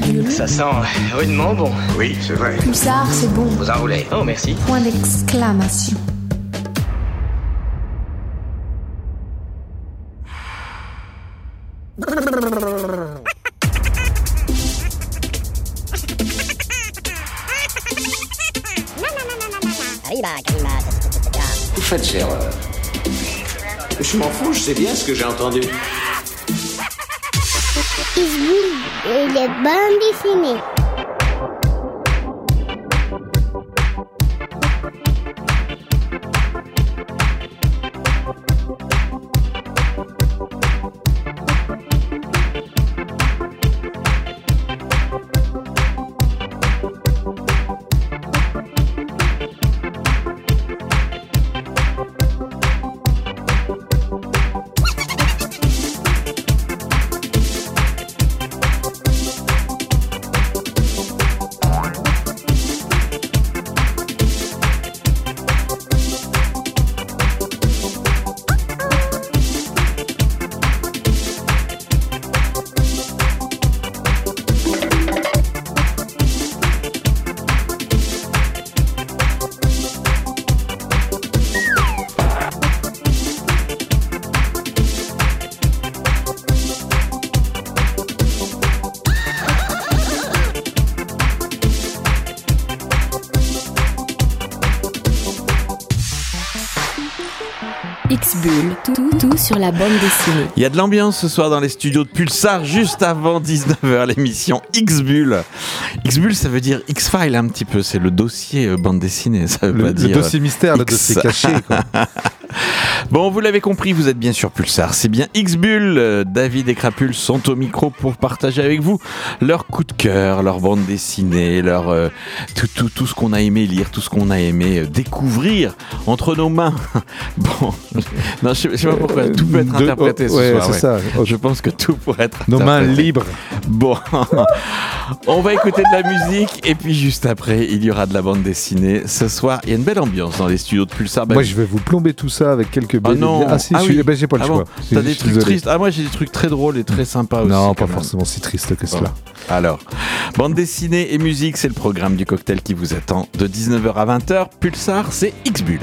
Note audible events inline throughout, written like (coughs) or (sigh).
virgule. Ça sent rudement bon. Oui, c'est vrai. Pulsar, c'est bon. Vous enroulez. Oh, merci. Point d'exclamation. Vous faites erreur. Je m'en fous, je sais bien ce que j'ai entendu. Et les bandes dessinées. Sur la bande dessinée. Il y a de l'ambiance ce soir dans les studios de Pulsar, juste avant 19h, l'émission X-Bull. X-Bull, ça veut dire X-File un petit peu, c'est le dossier euh, bande dessinée, ça veut Le, pas le dire... dossier mystère, le X. dossier caché. Quoi. (laughs) Bon, vous l'avez compris, vous êtes bien sur Pulsar. C'est bien X-Bull. Euh, David et Crapule sont au micro pour partager avec vous leur coup de cœur, leur bande dessinée, leur euh, tout, tout, tout ce qu'on a aimé lire, tout ce qu'on a aimé euh, découvrir entre nos mains. (laughs) Bon, (laughs) non, je, je sais pas pourquoi tout peut être De- interprété oh, ce soir. ouais. ça. Je pense que tout pourrait être Nos mains libres. Bon, (laughs) on va écouter de la musique et puis juste après, il y aura de la bande dessinée. Ce soir, il y a une belle ambiance dans les studios de Pulsar. Bah, Moi, je vais vous plomber tout ça avec quelques Ah non, Ah si, ah oui. ben, j'ai pas le Ah choix. bon, T'as des trucs tristes. Ah moi j'ai des trucs très drôles et très sympas aussi. Non, quand pas même. forcément si triste que cela. Alors, bande dessinée et musique, c'est le programme du cocktail qui vous attend de 19h à 20h. Pulsar, c'est X-Bull.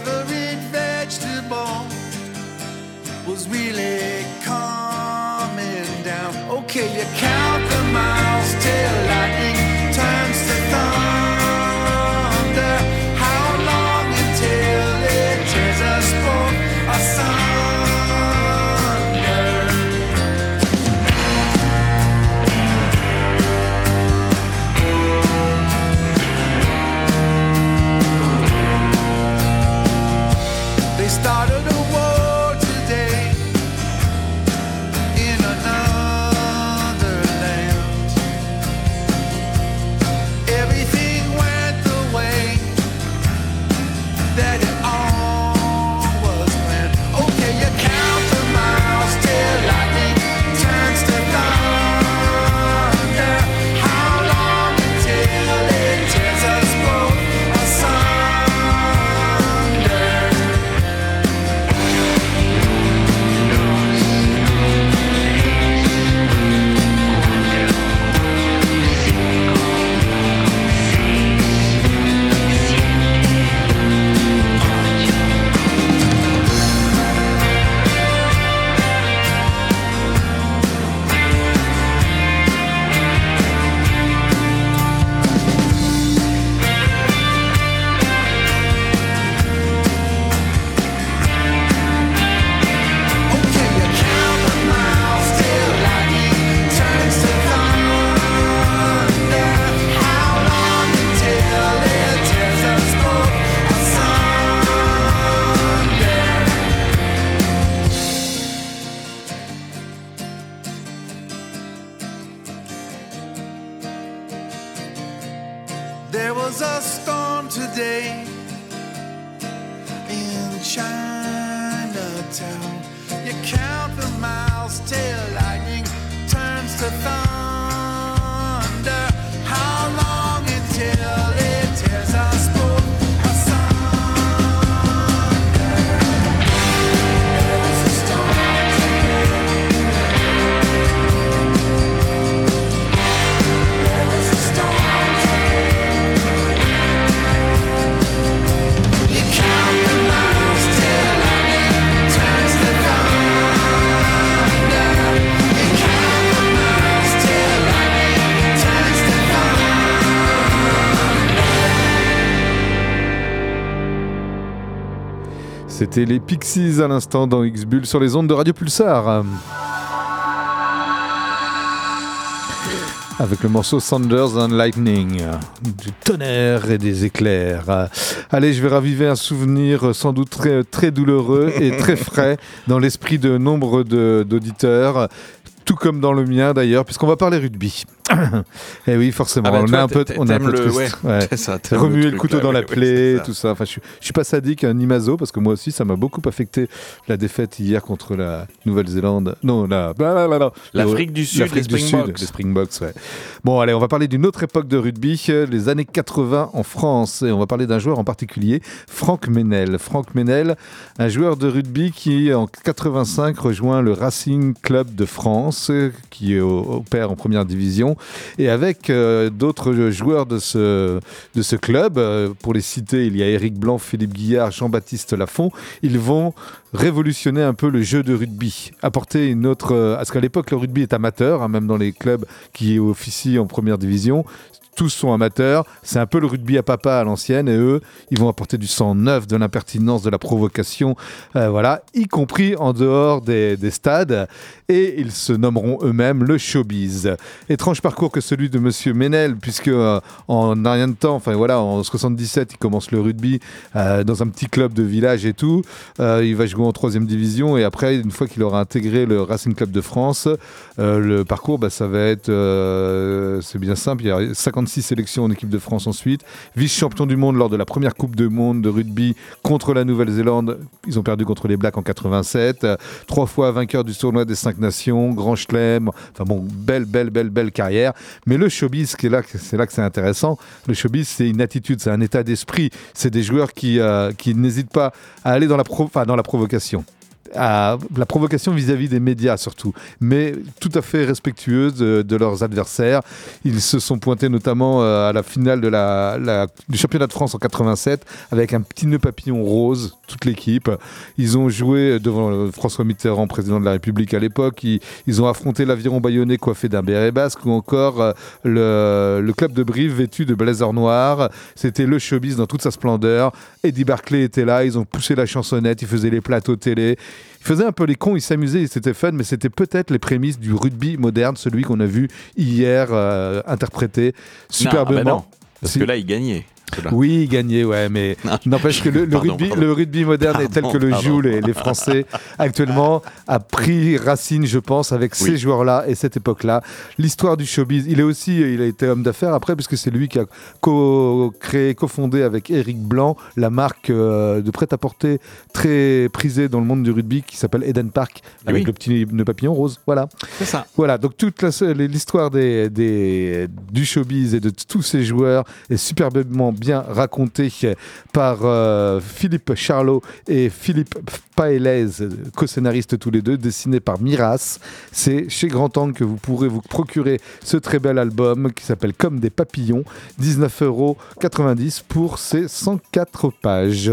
Favorite vegetable was really coming down. Okay, you count the miles till lightning C'était les Pixies à l'instant dans X-Bull sur les ondes de Radio Pulsar. Avec le morceau Thunders and Lightning, du tonnerre et des éclairs. Allez, je vais raviver un souvenir sans doute très, très douloureux et très (laughs) frais dans l'esprit de nombre d'auditeurs, tout comme dans le mien d'ailleurs, puisqu'on va parler rugby. (coughs) et oui, forcément, Ah bah, on a un peu, on a un peu le- ouais, Ouais. (laughs) ça, remuer le, couteau là, dans la plaie, tout ça. Enfin, je, je suis pas sadique, ni maso, parce que moi aussi, ça m'a beaucoup affecté la défaite hier contre la Nouvelle-Zélande. Non, la. L'Afrique du Sud, l'Afrique les du Springboks. les Springboks, ouais. Bon, allez, on va parler d'une autre époque de rugby, euh, les années 80 en France, et on va parler d'un joueur en particulier, Franck Menel. Franck Menel, un joueur de rugby qui, en 85, rejoint le Racing Club de France, euh, qui opère en première division, et avec euh, d'autres joueurs de ce, club, euh, pour les citer, il y a Éric Blanc, Philippe Guillard, Jean-Baptiste Lafont, ils vont révolutionner un peu le jeu de rugby, apporter une autre... euh, parce qu'à l'époque, le rugby est amateur, hein, même dans les clubs qui officient en première division. Tous sont amateurs, c'est un peu le rugby à papa à l'ancienne, et eux, ils vont apporter du sang neuf, de l'impertinence, de la provocation, euh, voilà, y compris en dehors des, des stades, et ils se nommeront eux-mêmes le showbiz. Étrange parcours que celui de Monsieur Ménel, puisque euh, en rien de temps, enfin voilà, en 77, il commence le rugby euh, dans un petit club de village et tout. Euh, il va jouer en troisième division et après, une fois qu'il aura intégré le Racing Club de France, le parcours, bah, ça va être, c'est bien simple, il y a 56 sélections en équipe de France ensuite, vice-champion du monde lors de la première Coupe du Monde de rugby contre la Nouvelle-Zélande. Ils ont perdu contre les Blacks en 87, euh, trois fois vainqueur du tournoi des cinq nations, grand chelem, enfin bon, belle, belle, belle, belle carrière. Mais le showbiz, qui est là, c'est là que c'est intéressant. Le showbiz, c'est une attitude, c'est un état d'esprit. C'est des joueurs qui, euh, n'hésitent pas à aller dans la provocation. À la provocation vis-à-vis des médias surtout, mais tout à fait respectueuse de, leurs adversaires. Ils se sont pointés notamment euh, à la finale du championnat de France en 87 avec un petit nœud papillon rose, toute l'équipe. Ils ont joué devant euh, François Mitterrand, président de la République à l'époque. Ils, ont affronté l'aviron bayonnais coiffé d'un béret basque ou encore euh, le, le club de Brive vêtu de blazer noir. C'était le showbiz dans toute sa splendeur. Eddie Barclay était là, ils ont poussé la chansonnette, ils faisaient les plateaux télé. Ils faisaient un peu les cons, ils s'amusaient, c'était fun, mais c'était peut-être les prémices du rugby moderne, celui qu'on a vu hier euh, interprété superbement. Non, ah bah non, parce Si. que là, il gagnait. Oui, gagné, ouais, mais (laughs) n'empêche que le, le Pardon, rugby, pardon. le rugby moderne est tel que le jouent les, les Français actuellement a pris racine, je pense, avec ces joueurs-là et cette époque-là. L'histoire du showbiz, il est aussi, il a été homme d'affaires après, puisque c'est lui qui a co-créé, cofondé avec Eric Blanc la marque euh, de prêt-à-porter très prisée dans le monde du rugby qui s'appelle Eden Park, avec Oui. le petit nœud papillon rose. Voilà. C'est ça. Voilà, donc toute l'histoire des, des- du showbiz et de tous ces joueurs est superbement bien racontée par euh, Philippe Charlot et Philippe Paelez, co-scénaristes tous les deux, dessiné par Miras. C'est chez Grand Angle que vous pourrez vous procurer ce très bel album qui s'appelle Comme des papillons, 19,90 euros pour ces 104 pages.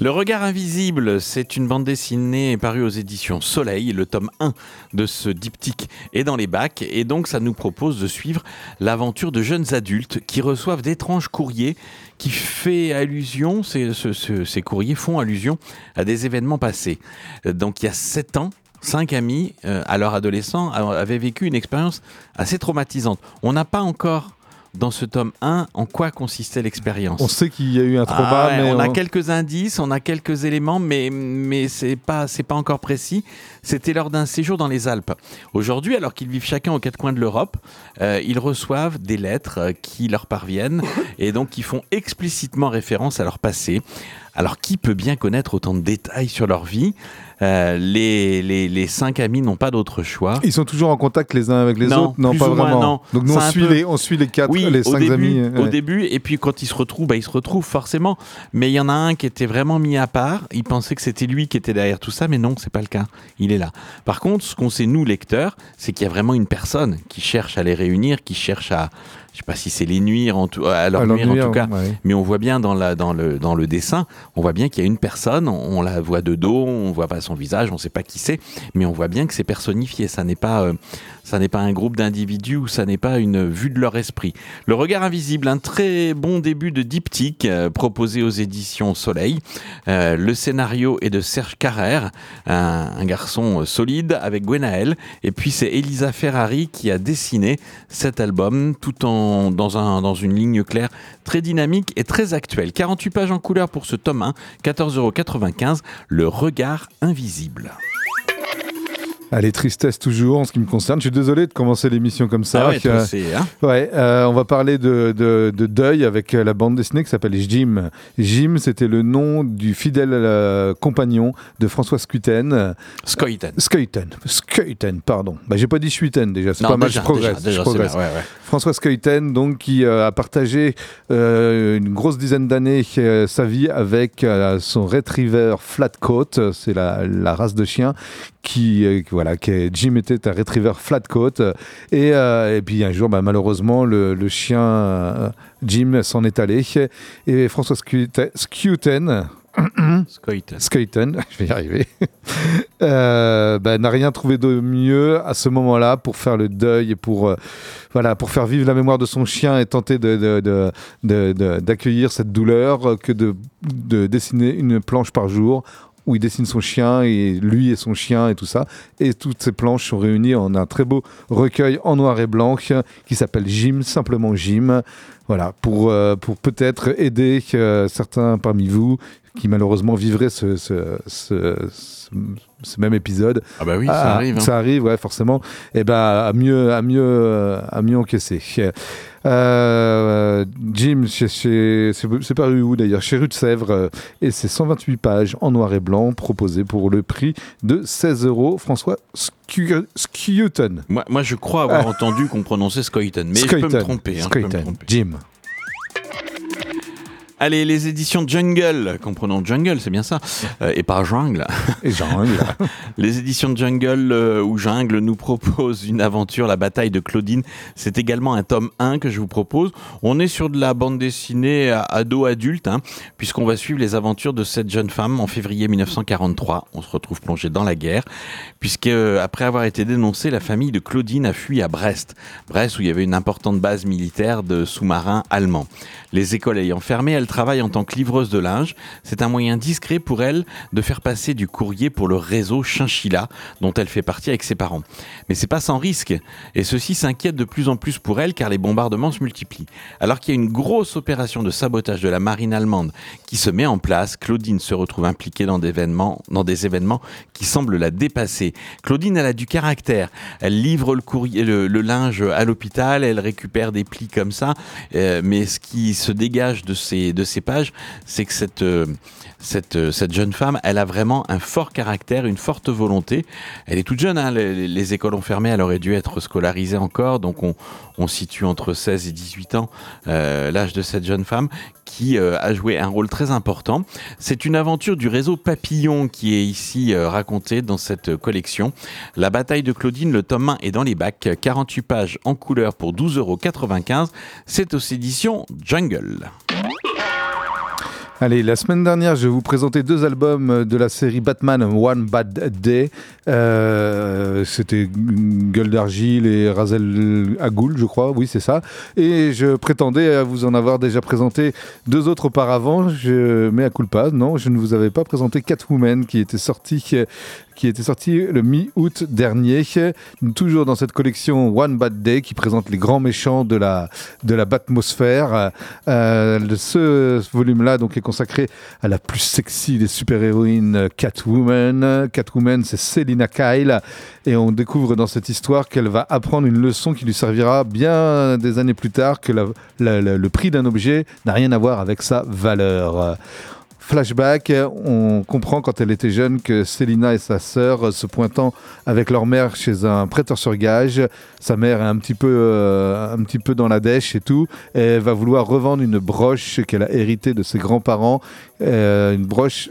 Le regard invisible, c'est une bande dessinée parue aux éditions Soleil. Le tome 1 de ce diptyque est dans les bacs et donc ça nous propose de suivre l'aventure de jeunes adultes qui reçoivent d'étranges courriers qui fait allusion, ces, ce- ce- ces courriers font allusion à des événements passés. Euh, Donc il y a 7 ans, cinq amis, euh, alors adolescents, a- avaient vécu une expérience assez traumatisante. On n'a pas encore dans ce tome 1 en quoi consistait l'expérience. On sait qu'il y a eu un trauma, Ah ouais, mais on a quelques indices, on a quelques éléments, mais, mais c'est pas, c'est pas encore précis. C'était lors d'un séjour dans les Alpes. Aujourd'hui, alors qu'ils vivent chacun aux quatre coins de l'Europe, euh, ils reçoivent des lettres euh, qui leur parviennent (laughs) et donc qui font explicitement référence à leur passé. Alors, qui peut bien connaître autant de détails sur leur vie? Euh, les, les, les cinq amis n'ont pas d'autre choix. Ils sont toujours en contact les uns avec les Non, autres? Non, pas ou moins, vraiment. non. Donc nous, on suit, peu- les, on suit les quatre, Oui, les cinq début, amis. au début, et puis quand ils se retrouvent, bah, ils se retrouvent forcément. Mais il y en a un qui était vraiment mis à part. Il pensait que c'était lui qui était derrière tout ça, mais non, c'est pas le cas. Il est là. Par contre, ce qu'on sait nous lecteurs, c'est qu'il y a vraiment une personne qui cherche à les réunir, qui cherche à je sais pas si c'est les nuire en tout, à leur À leur nuire en tout cas, ouais. mais on voit bien dans, la, dans, le, dans le dessin, on voit bien qu'il y a une personne, on la voit de dos, on voit pas son visage, on sait pas qui c'est, mais on voit bien que c'est personnifié. Ça n'est pas, euh, ça n'est pas un groupe d'individus ou ça n'est pas une vue de leur esprit. Le regard invisible, un très bon début de diptyque euh, proposé aux éditions Soleil. Euh, le scénario est de Serge Carrère, un, garçon euh, solide avec Gwenaël, et puis c'est Elisa Ferrari qui a dessiné cet album tout en dans dans une ligne claire très dynamique et très actuelle. 48 pages en couleur pour ce tome 1, 14,95€. Le regard invisible. Allez, tristesse toujours en ce qui me concerne. Je suis désolé de commencer l'émission comme ça. Ah ouais, Euh, hein Ouais, euh, on va parler de, de, de deuil avec euh, la bande dessinée qui s'appelle Jim. Jim, c'était le nom du fidèle euh, compagnon de François Scuiten. Scoiten. Scuiten, Scuiten, pardon. Bah, j'ai pas dit Scuiten déjà, c'est pas mal, je progresse. déjà, déjà, je c'est progresse. bien, ouais, ouais. François Skeuten, donc, qui euh, a partagé une grosse dizaine d'années sa vie avec son retriever Flatcoat, c'est la, la race de chien qui, euh, qui, voilà, qui Jim était un retriever Flatcoat, et, euh, et puis un jour, bah, malheureusement, le, le chien euh, Jim s'en est allé, et François Scoiten. Skeuten, (laughs) je vais y arriver, (laughs) bah, n'a rien trouvé de mieux à ce moment-là pour faire le deuil et pour, voilà, pour faire vivre la mémoire de son chien et tenter de- de- de- de- de- d'accueillir cette douleur que de, de dessiner une planche par jour où il dessine son chien et lui et son chien et tout ça. Et toutes ces planches sont réunies en un très beau recueil en noir et blanc qui s'appelle Jim, simplement Jim. Voilà, pour, euh, pour peut-être aider euh, certains parmi vous qui malheureusement vivraient ce, ce, ce- ce- ce même épisode. Ah bah oui, ça Ah, arrive. hein. Ça arrive, ouais, forcément. Et ben à mieux, à mieux, à mieux encaisser. Euh, Jim, c'est paru où d'ailleurs? Chez Rue de Sèvres. euh, et c'est 128 pages en noir et blanc proposées pour le prix de 16 euros. François Scuton. Moi, moi, je crois avoir entendu qu'on prononçait Scoiten, mais je peux me tromper. hein. Jim. Allez, les éditions Jungle, comprenons Jungle, c'est bien ça, euh, et pas Jungle. A- (laughs) Les éditions Jungle euh, ou Jungle nous proposent une aventure, la bataille de Claudine. C'est également un tome 1 que je vous propose. On est sur de la bande dessinée ado-adulte, hein, puisqu'on va suivre les aventures de cette jeune femme en février 1943. On se retrouve plongé dans la guerre, puisque euh, après avoir été dénoncée, la famille de Claudine a fui à Brest. Brest où il y avait une importante base militaire de sous-marins allemands. Les écoles ayant fermé, elle travaille en tant que livreuse de linge. C'est un moyen discret pour elle de faire passer du courrier pour le réseau Chinchilla, dont elle fait partie avec ses parents. Mais c'est pas sans risque, et ceux-ci s'inquiètent de plus en plus pour elle car les bombardements se multiplient. Alors qu'il y a une grosse opération de sabotage de la marine allemande qui se met en place, Claudine se retrouve impliquée dans des événements, dans des événements qui semblent la dépasser. Claudine, elle a du caractère. Elle livre le courrier, le, linge à l'hôpital, elle récupère des plis comme ça, euh, mais ce qui se dégage de ces, de ces pages, c'est que cette, euh, cette, euh, cette jeune femme, elle a vraiment un fort caractère, une forte volonté. Elle est toute jeune, hein, les, les écoles ont fermé, elle aurait dû être scolarisée encore, donc on, situe entre 16 et 18 ans euh, l'âge de cette jeune femme qui a joué un rôle très important. C'est une aventure du réseau Papillon qui est ici racontée dans cette collection. La bataille de Claudine, le tome 1 est dans les bacs, 48 pages en couleur pour 12,95 euros. C'est aux éditions Jungle. Allez, la semaine dernière, je vous présenter deux albums de la série Batman One Bad Day. Euh, C'était Gueule d'Argile et Razel Agoul, je crois. Oui, c'est ça. Et je prétendais vous en avoir déjà présenté deux autres auparavant. Je mets à culpa. Non, je ne vous avais pas présenté Catwoman qui était sorti qui était sorti le mi-août dernier, toujours dans cette collection One Bad Day qui présente les grands méchants de la, de la Batmosphère. Euh, ce volume-là donc est consacré à la plus sexy des super-héroïnes Catwoman. Catwoman, c'est Selina Kyle et on découvre dans cette histoire qu'elle va apprendre une leçon qui lui servira bien des années plus tard que le prix d'un objet n'a rien à voir avec sa valeur. Flashback, on comprend quand elle était jeune que Célina et sa sœur, se pointant avec leur mère chez un prêteur sur gage, sa mère est un petit peu, euh, un petit peu dans la dèche et tout, et elle va vouloir revendre une broche qu'elle a héritée de ses grands-parents, euh, une broche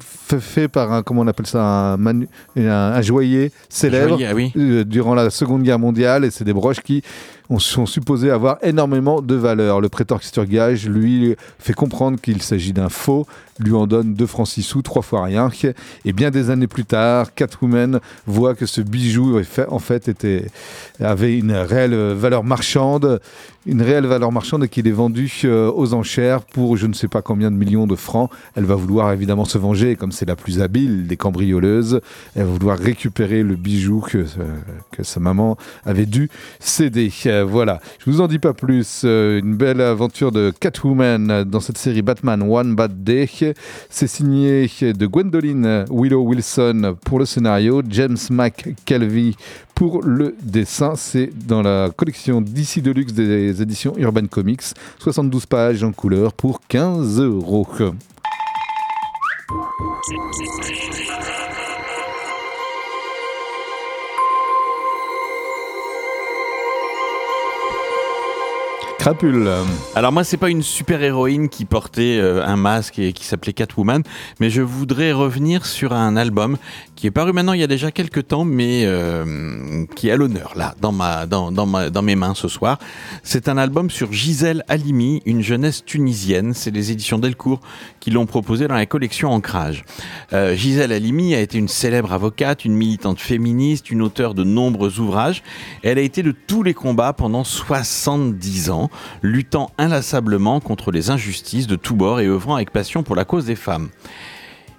fait, par un, comment on appelle ça, un, manu- un, un joaillier célèbre Joaillier, ah oui. euh, durant la Seconde Guerre mondiale et c'est des broches qui ont- sont supposés avoir énormément de valeur. Le prêteur sur gage, lui, fait comprendre qu'il s'agit d'un faux, lui en donne 2 francs 6 sous, trois fois rien. Et bien des années plus tard, Catwoman voit que ce bijou, en fait, avait une réelle valeur marchande, une réelle valeur marchande et qu'il est vendu euh, aux enchères pour je ne sais pas combien de millions de francs. Elle va vouloir évidemment se venger, comme c'est la plus habile des cambrioleuses. Elle va vouloir récupérer le bijou que, euh, que sa maman avait dû céder. Euh, voilà, je vous en dis pas plus. Euh, une belle aventure de Catwoman dans cette série Batman One Bad Day. C'est signé de Gwendoline Willow Wilson pour le scénario, James McKelvey pour le dessin. C'est dans la collection DC Deluxe des éditions Urban Comics. 72 pages en couleur pour 15 euros. Alors moi, c'est pas une super héroïne qui portait euh, un masque et qui s'appelait Catwoman, mais je voudrais revenir sur un album qui est paru maintenant il y a déjà quelques temps, mais euh, qui est à l'honneur là dans ma dans dans dans mes mains ce soir. C'est un album sur Gisèle Halimi, une jeunesse tunisienne. C'est les éditions Delcourt qui l'ont proposé dans la collection Ancrage. Euh, Gisèle Halimi a été une célèbre avocate, une militante féministe, une auteure de nombreux ouvrages. Elle a été de tous les combats pendant 70 ans, luttant inlassablement contre les injustices de tous bords et œuvrant avec passion pour la cause des femmes.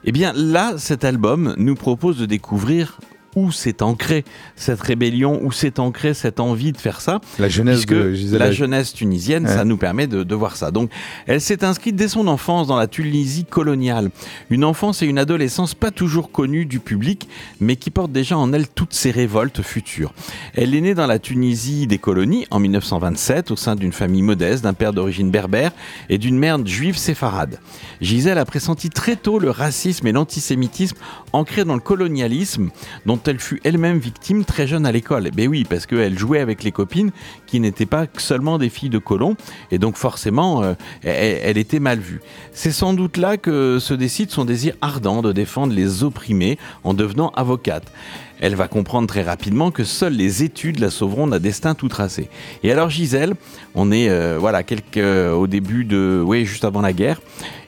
Eh bien là, cet album nous propose de découvrir où s'est ancrée cette rébellion, où s'est ancrée cette envie de faire ça. La jeunesse de la tunisienne, Ouais. ça nous permet de, de voir ça. Donc, elle s'est inscrite dès son enfance dans la Tunisie coloniale. Une enfance et une adolescence pas toujours connues du public, mais qui portent déjà en elle toutes ces révoltes futures. Elle est née dans la Tunisie des colonies en 1927 au sein d'une famille modeste, d'un père d'origine berbère et d'une mère juive séfarade. Gisèle a pressenti très tôt le racisme et l'antisémitisme ancrés dans le colonialisme dont elle fut elle-même victime très jeune à l'école. Ben oui, parce qu'elle jouait avec les copines qui n'étaient pas seulement des filles de colons et donc forcément euh, elle, était mal vue. C'est sans doute là que se décide son désir ardent de défendre les opprimés en devenant avocate. Elle va comprendre très rapidement que seules les études la sauveront d'un destin tout tracé. Et alors Gisèle, on est euh, voilà quelques au début de oui juste avant la guerre,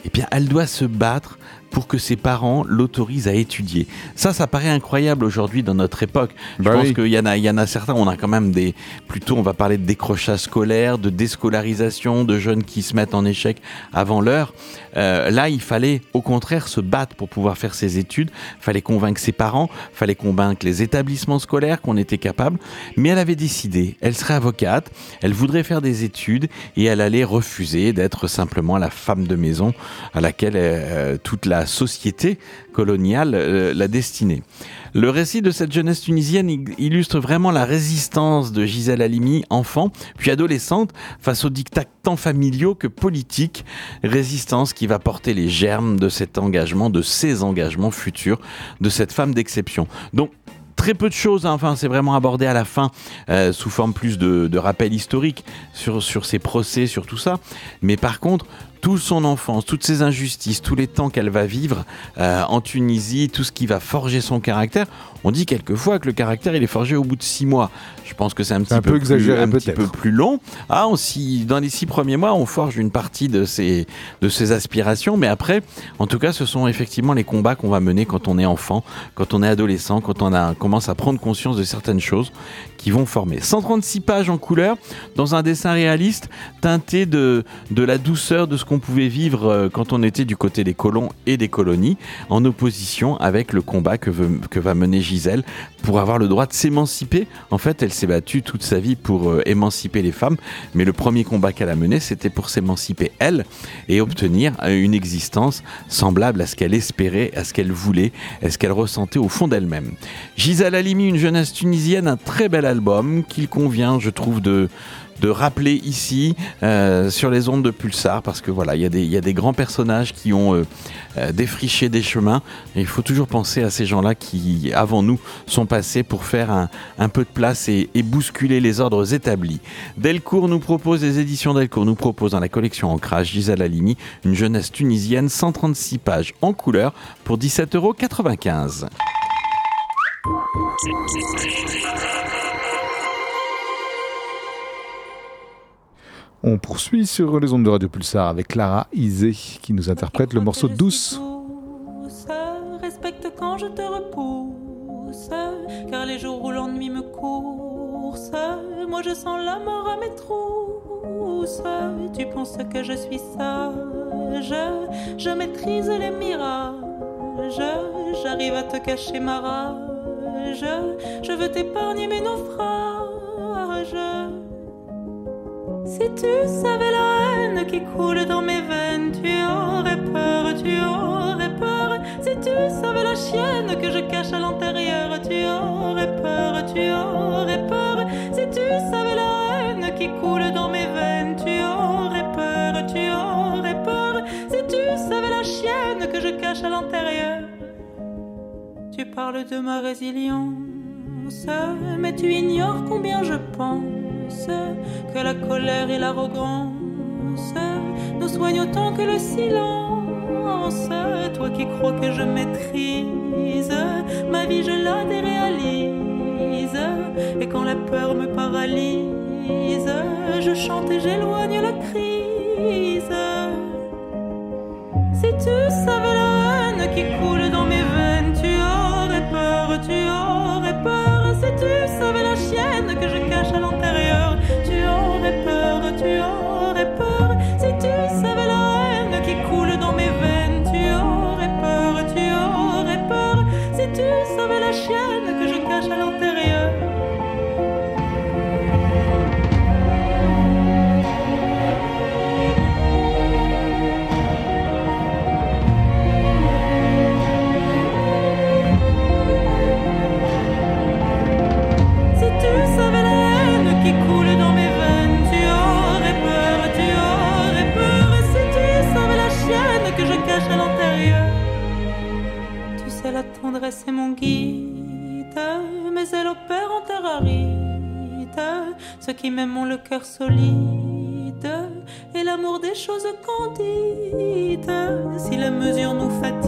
et bien elle doit se battre pour que ses parents l'autorisent à étudier. Ça, ça paraît incroyable aujourd'hui dans notre époque. Je Bah pense oui. qu'il y en a, il y en a certains. On a quand même des, plutôt, on va parler de décrochage scolaire, de déscolarisation, de jeunes qui se mettent en échec avant l'heure. Euh, là, il fallait, au contraire, se battre pour pouvoir faire ses études. Fallait convaincre ses parents, fallait convaincre les établissements scolaires qu'on était capable. Mais elle avait décidé. Elle serait avocate. Elle voudrait faire des études et elle allait refuser d'être simplement la femme de maison à laquelle euh, toute la société coloniale euh, la destinée. Le récit de cette jeunesse tunisienne il- illustre vraiment la résistance de Gisèle Halimi, enfant, puis adolescente, face aux dictats tant familiaux que politiques. Résistance qui va porter les germes de cet engagement, de ces engagements futurs, de cette femme d'exception. Donc, Très peu de choses, hein. enfin c'est vraiment abordé à la fin euh, sous forme plus de, de rappel historique sur, sur ses procès, sur tout ça. Mais par contre, toute son enfance, toutes ces injustices, tous les temps qu'elle va vivre euh, en Tunisie, tout ce qui va forger son caractère, on dit quelquefois que le caractère il est forgé au bout de six mois. Je pense que c'est un petit un peu, peu exagéré, plus, un petit peu plus long. Ah, on dans les six premiers mois, on forge une partie de ses, de ses aspirations, mais après, en tout cas, ce sont effectivement les combats qu'on va mener quand on est enfant, quand on est adolescent, quand on a, commence à prendre conscience de certaines choses qui vont former. 136 pages en couleur, dans un dessin réaliste, teinté de, de la douceur de ce qu'on pouvait vivre euh, quand on était du côté des colons et des colonies, en opposition avec le combat que, veut- que va mener Gisèle pour avoir le droit de s'émanciper. En fait, elle s'est battue toute sa vie pour euh, émanciper les femmes, mais le premier combat qu'elle a mené, c'était pour s'émanciper elle et obtenir euh, une existence semblable à ce qu'elle espérait, à ce qu'elle voulait, à ce qu'elle ressentait au fond d'elle-même. Gisèle Halimi, une jeunesse tunisienne, un très bel album qu'il convient, je trouve, de de rappeler ici euh, sur les ondes de Pulsar parce que voilà il y, a des- grands personnages qui ont euh, euh, défriché des chemins il faut toujours penser à ces gens-là qui avant nous sont passés pour faire un, peu de place et, bousculer les ordres établis. Delcourt nous propose, les éditions Delcourt nous proposent dans la collection Ancrage Gisèle Halimi, une jeunesse tunisienne, 136 pages en couleur pour 17,95 euros. On poursuit sur les ondes de Radio Pulsar avec Clara Isé qui nous interprète le morceau Douce. douce. Respecte quand je te repousse, car les jours où l'ennui me course, moi je sens la mort à mes trousses. Tu penses que je suis sage, je maîtrise les mirages, j'arrive à te cacher ma rage, je veux t'épargner mes naufrages. Si tu savais la haine qui coule dans mes veines, tu aurais peur, tu aurais peur. Si tu savais la chienne que je cache à l'intérieur, tu aurais peur, tu aurais peur. Si tu savais la haine qui coule dans mes veines, tu aurais peur, tu aurais peur. Si tu savais la chienne que je cache à l'intérieur. Tu parles de ma résilience, mais tu ignores combien je pense que la colère et l'arrogance nous soignent autant que le silence. Toi qui crois que je maîtrise ma vie, je la déréalise. Et quand la peur me paralyse, je chante et j'éloigne la crise. Si tu savais la haine qui coule tendresse mon guide, mais elle opère en terre aride. Ceux qui m'aiment ont le cœur solide et l'amour des choses candides. Si la mesure nous fatigue,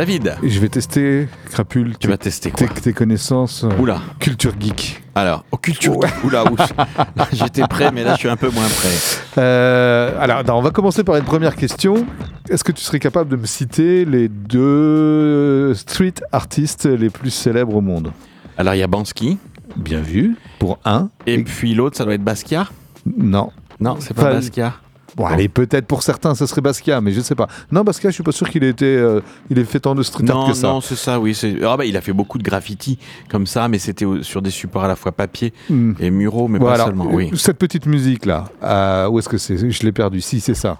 David, Je vais tester, Crapule, tu vas tester quoi tes, tes connaissances euh, Oula. culture geek. Alors, au culture. Oula. (laughs) J'étais prêt, mais là, je suis un peu moins prêt. Euh, alors, non, on va commencer par une première question. Est-ce que tu serais capable de me citer les deux street artistes les plus célèbres au monde? Alors, il y a Bansky, Bien vu. Pour un. et puis l'autre, ça doit être Basquiat? Non. Non, c'est pas Basquiat. Bon, allez, peut-être pour certains, ça serait Basquiat, mais je ne sais pas. Non, Basquiat, je suis pas sûr qu'il ait été, euh, il ait fait tant de street art Non, que ça. non, c'est ça, oui. Ah bah, il a fait beaucoup de graffiti comme ça, mais c'était sur des supports à la fois papier Hmm. et muraux, mais Bon, pas seulement. euh, Oui. Cette petite musique là, euh, où est-ce que c'est? Je l'ai perdu. Si, c'est ça.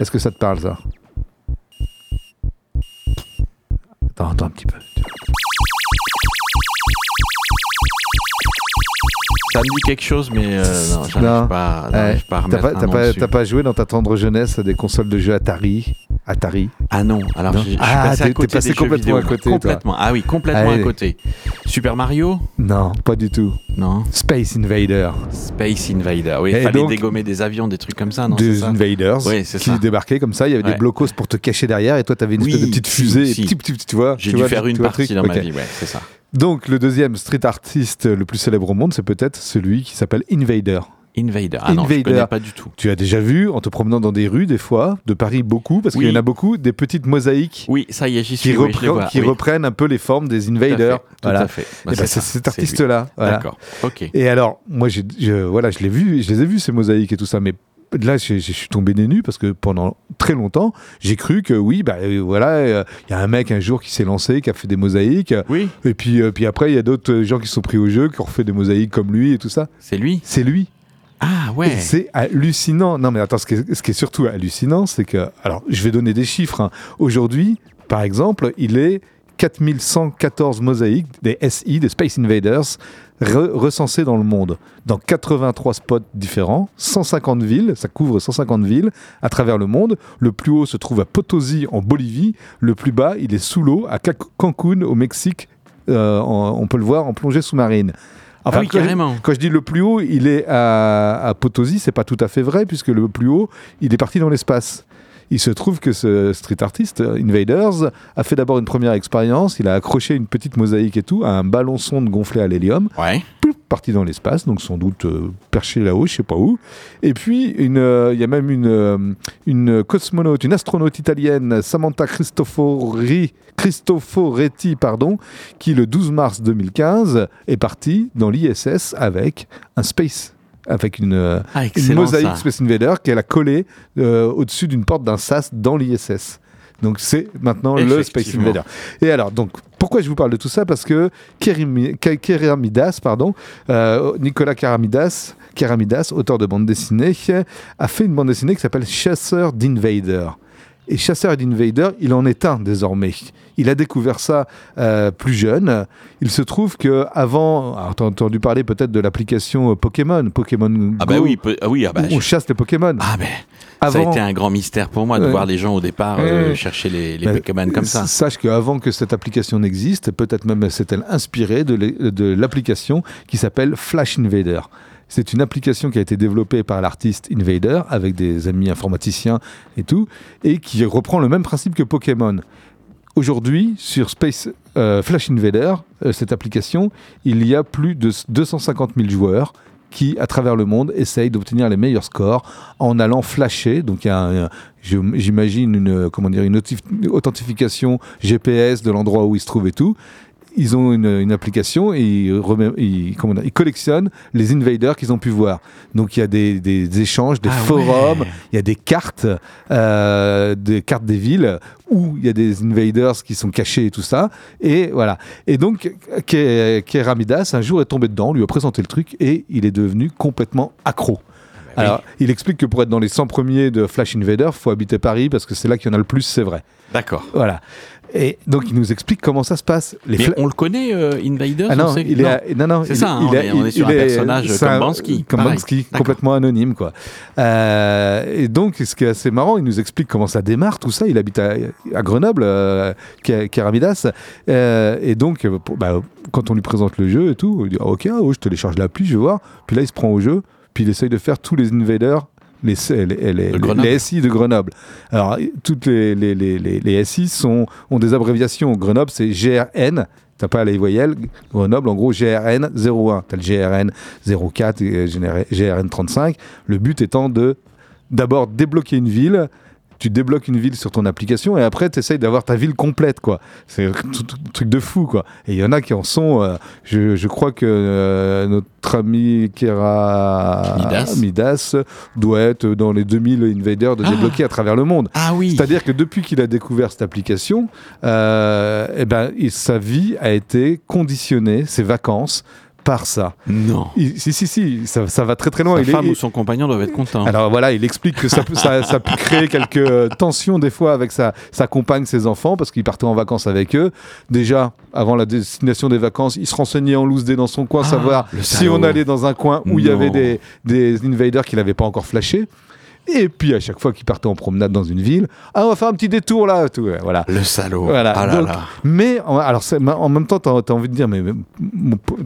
Est-ce que ça te parle ça? Attends, attends un petit peu. Ça me dit quelque chose, mais euh, (laughs) non, j'arrive pas, Ouais. pas à T'as pas, pas joué dans ta tendre jeunesse à des consoles de jeux Atari? Atari Ah non, alors Non. je, je suis Ah, passé à t'es côté passé des jeux complètement vidéo. à côté, toi. Complètement. Ah oui, complètement Allez. à côté. Super Mario Non, pas du tout. Non. Space Invader. Space Invader. Oui, il fallait donc- dégommer des avions, des trucs comme ça, non des ça Invaders Oui, qui ça. débarquaient comme ça. Il y avait Ouais. des blocos pour te cacher derrière et toi, tu avais une Oui, espèce de petite fusée. si. Petit, petit, petit, tu vois, J'ai dû vois, faire une partie truc dans ma vie, ouais, c'est ça. Donc, le deuxième street artiste le plus célèbre au monde, c'est peut-être celui qui s'appelle Invader. Invader. Ah non, je Invader. connais pas du tout. Tu as déjà vu en te promenant dans des rues, des fois, de Paris beaucoup, parce qu'il y Oui. en a beaucoup, des petites mosaïques Oui, ça y est, j'y suis. qui, oui, je reprennent, vois, qui oui. reprennent un peu les formes des Invaders. Tout Voilà. à fait. Bah, c'est ça, cet artiste-là. voilà. D'accord. Ok. Et alors, moi, je, voilà, je l'ai vu, je les ai vus ces mosaïques et tout ça, mais là, j'ai- je suis tombé des nues parce que pendant très longtemps, j'ai cru que oui, bah euh, voilà, euh, il y a un mec un jour qui s'est lancé, qui a fait des mosaïques. Oui, Et puis, euh, puis après, il y a d'autres euh, gens qui sont pris au jeu, qui ont refait des mosaïques comme lui et tout ça. c'est lui. C'est lui. Ah. C'est hallucinant. Non, mais attends, ce qui est, surtout hallucinant, c'est que. Alors, je vais donner des chiffres. hein. Aujourd'hui, par exemple, il est 4114 mosaïques des SI, des Space Invaders, re- recensés dans le monde, dans 83 spots différents, 150 villes, ça couvre 150 villes à travers le monde. Le plus haut se trouve à Potosi, en Bolivie. Le plus bas, il est sous l'eau, à Ca- Cancun, au Mexique. Euh, on peut le voir en plongée sous-marine. Ah oui, quand je- carrément. quand je dis le plus haut, il est à, à Potosi, c'est pas tout à fait vrai, puisque le plus haut, il est parti dans l'espace. Il se trouve que ce street artist, Invaders, a fait d'abord une première expérience. Il a accroché une petite mosaïque et tout à un ballon sonde gonflé à l'hélium, Ouais. Parti dans l'espace, donc sans doute euh, perché là-haut, je sais pas où. Et puis, euh, il y a même une, euh, une cosmonaute, une astronaute italienne, Samantha Cristofori, Cristoforetti, pardon, qui le 12 mars 2015 est partie dans l'ISS avec un space, avec une, Ah, une mosaïque ça. Space Invader qu'elle a collée euh, au-dessus d'une porte d'un sas dans l'ISS. Donc c'est maintenant le Space. Invader. Et alors, donc, pourquoi je vous parle de tout ça? Parce que Keramidas, pardon, euh, Nicolas Keramidas, Keramidas, auteur de bande dessinée, a fait une bande dessinée qui s'appelle Chasseur d'Invader. Et Chasseur d'Invader, il en est un désormais. Il a découvert ça euh, plus jeune. Il se trouve que avant, t'as entendu parler peut-être de l'application euh, Pokémon, Pokémon Ah Go, bah oui, ah oui, ah bah, où on chasse les Pokémon. ah ben, ça a été un grand mystère pour moi de Ouais. voir les gens au départ euh, Ouais. chercher les, les Bah, Pokémon comme ça. Sache qu'avant que cette application n'existe, peut-être même s'est-elle inspirée de l'application qui s'appelle Flash Invader. C'est une application qui a été développée par l'artiste Invader avec des amis informaticiens et tout, et qui reprend le même principe que Pokémon. Aujourd'hui, sur Space euh, Flash Invader, euh, cette application, il y a plus de 250 000 joueurs qui, à travers le monde, essayent d'obtenir les meilleurs scores en allant flasher. Donc, il j'imagine, une, comment authentification GPS de l'endroit où ils se trouvent et tout. Ils ont une, une application et ils, remè- ils- comment dire, ils collectionnent les invaders qu'ils ont pu voir. Donc il y a des, des échanges, des Ah forums, ouais. il y a des cartes, euh, des cartes des villes où il y a des invaders qui sont cachés et tout ça. Et voilà. Et donc, Ke- Keramidas, un jour, est tombé dedans, lui a présenté le truc et il est devenu complètement accro. oui. Alors, il explique que pour être dans les 100 premiers de Flash Invader, il faut habiter Paris parce que c'est là qu'il y en a le plus, c'est vrai. D'accord. Voilà. Et donc, il nous explique comment ça se passe. Les Mais fla- on le connaît, euh, Invaders ah on non, il est, non, non, C'est ça, hein, il on est- est- on est sur un personnage c'est comme Bansky, comme complètement anonyme, quoi. Euh, et donc, ce qui est assez marrant, il nous explique comment ça démarre, tout ça. Il habite à, à Grenoble, euh, Keramidas. Euh, et donc, bah, quand on lui présente le jeu et tout, il dit ah, Ok, oh, je télécharge l'appli, je vais voir. Puis là, il se prend au jeu, puis il essaye de faire tous les invaders. Les, les, les, les- Grenoble. les SI de Grenoble. Alors, toutes les, les, les, les, les SI sont, ont des abréviations. Grenoble, c'est GRN. T'as pas les voyelles. Grenoble, en gros, GRN 01. T'as le GRN 04 et GRN 35. Le but étant de d'abord débloquer une ville. Tu débloques une ville sur ton application et après tu essayes d'avoir ta ville complète quoi. C'est un truc de fou quoi. Et il y en a qui en sont. euh, je, je crois que euh, notre ami Kera Midas. Midas doit être dans les 2000 invaders de Ah. débloquer à travers le monde. Ah oui. C'est-à-dire que depuis qu'il a découvert cette application, euh, eh ben, sa vie a été conditionnée, ses vacances, par ça. Non. Il- si, si, si, ça, ça va très très loin. Sa Il femme ou son compagnon doivent être contents. alors voilà, il explique que ça, peut- ça, ça peut créer quelques euh, tensions des fois avec sa, sa compagne, ses enfants, parce qu'il partait en vacances avec eux. Déjà, avant la destination des vacances, il se renseignait en loose day dans son coin, Ah, savoir si on allait dans un coin où il y avait des, des invaders qu'il n'avait pas encore flashés. Et puis à chaque fois qu'il partait en promenade dans une ville, ah on va faire un petit détour là, tout, ouais, voilà. Le salaud. Voilà. Ah là Donc, là. Mais en, alors en même temps, t'as as envie de dire, mais,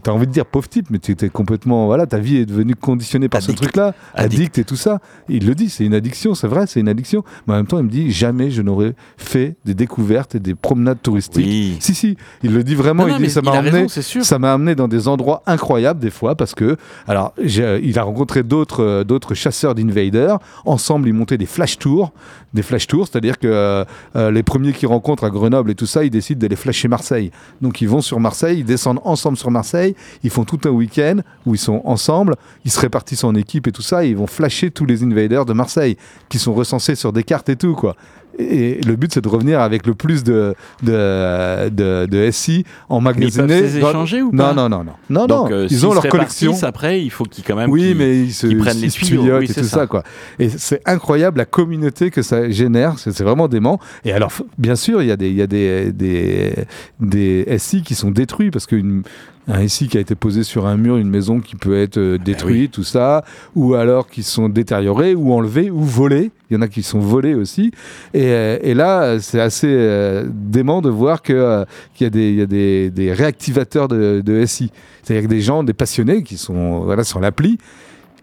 t'as envie de dire pauvre type, mais tu es complètement, voilà, ta vie est devenue conditionnée par ce truc-là, Addict. addict. et tout ça. Il le dit, c'est une addiction, c'est vrai, c'est une addiction. Mais en même temps, il me dit, jamais je n'aurais fait des découvertes et des promenades touristiques. Oui. Si si, il le dit vraiment. Non, non, il dit, ça m'a il a emmené, raison, c'est sûr. ça m'a amené dans des endroits incroyables des fois parce que, alors, il a rencontré d'autres, euh, d'autres chasseurs d'invaders. Ensemble ils montaient des flash tours, des flash tours, c'est-à-dire que euh, euh, les premiers qu'ils rencontrent à Grenoble et tout ça, ils décident d'aller flasher Marseille. Donc ils vont sur Marseille, ils descendent ensemble sur Marseille, ils font tout un week-end où ils sont ensemble, ils se répartissent en équipe et tout ça, et ils vont flasher tous les invaders de Marseille qui sont recensés sur des cartes et tout quoi. Et le but, c'est de revenir avec le plus de, de, de, de SI Mais ils emmagasinés. peuvent les échanger ou non, pas non, non, non, non, Donc, non. euh, Ils ont se leur collection. après, il faut qu'ils quand même. Oui, mais ils se, prennent ils les tuyaux, oui, et tout ça. ça. quoi. Et c'est incroyable la communauté que ça génère. C'est vraiment dément. Et alors, bien sûr, il y a des, il y a des, des, des SI qui sont détruits parce qu'une un SI qui a été posé sur un mur, une maison qui peut être euh, détruite, tout ça, ou alors qui sont détériorés, ou enlevés, ou volés. Il y en a qui sont volés aussi. Et, euh, et là, c'est assez euh, dément de voir euh, qu'il y a des, il y a des, des réactivateurs de, de SI. C'est-à-dire que des gens, des passionnés qui sont voilà, sur l'appli,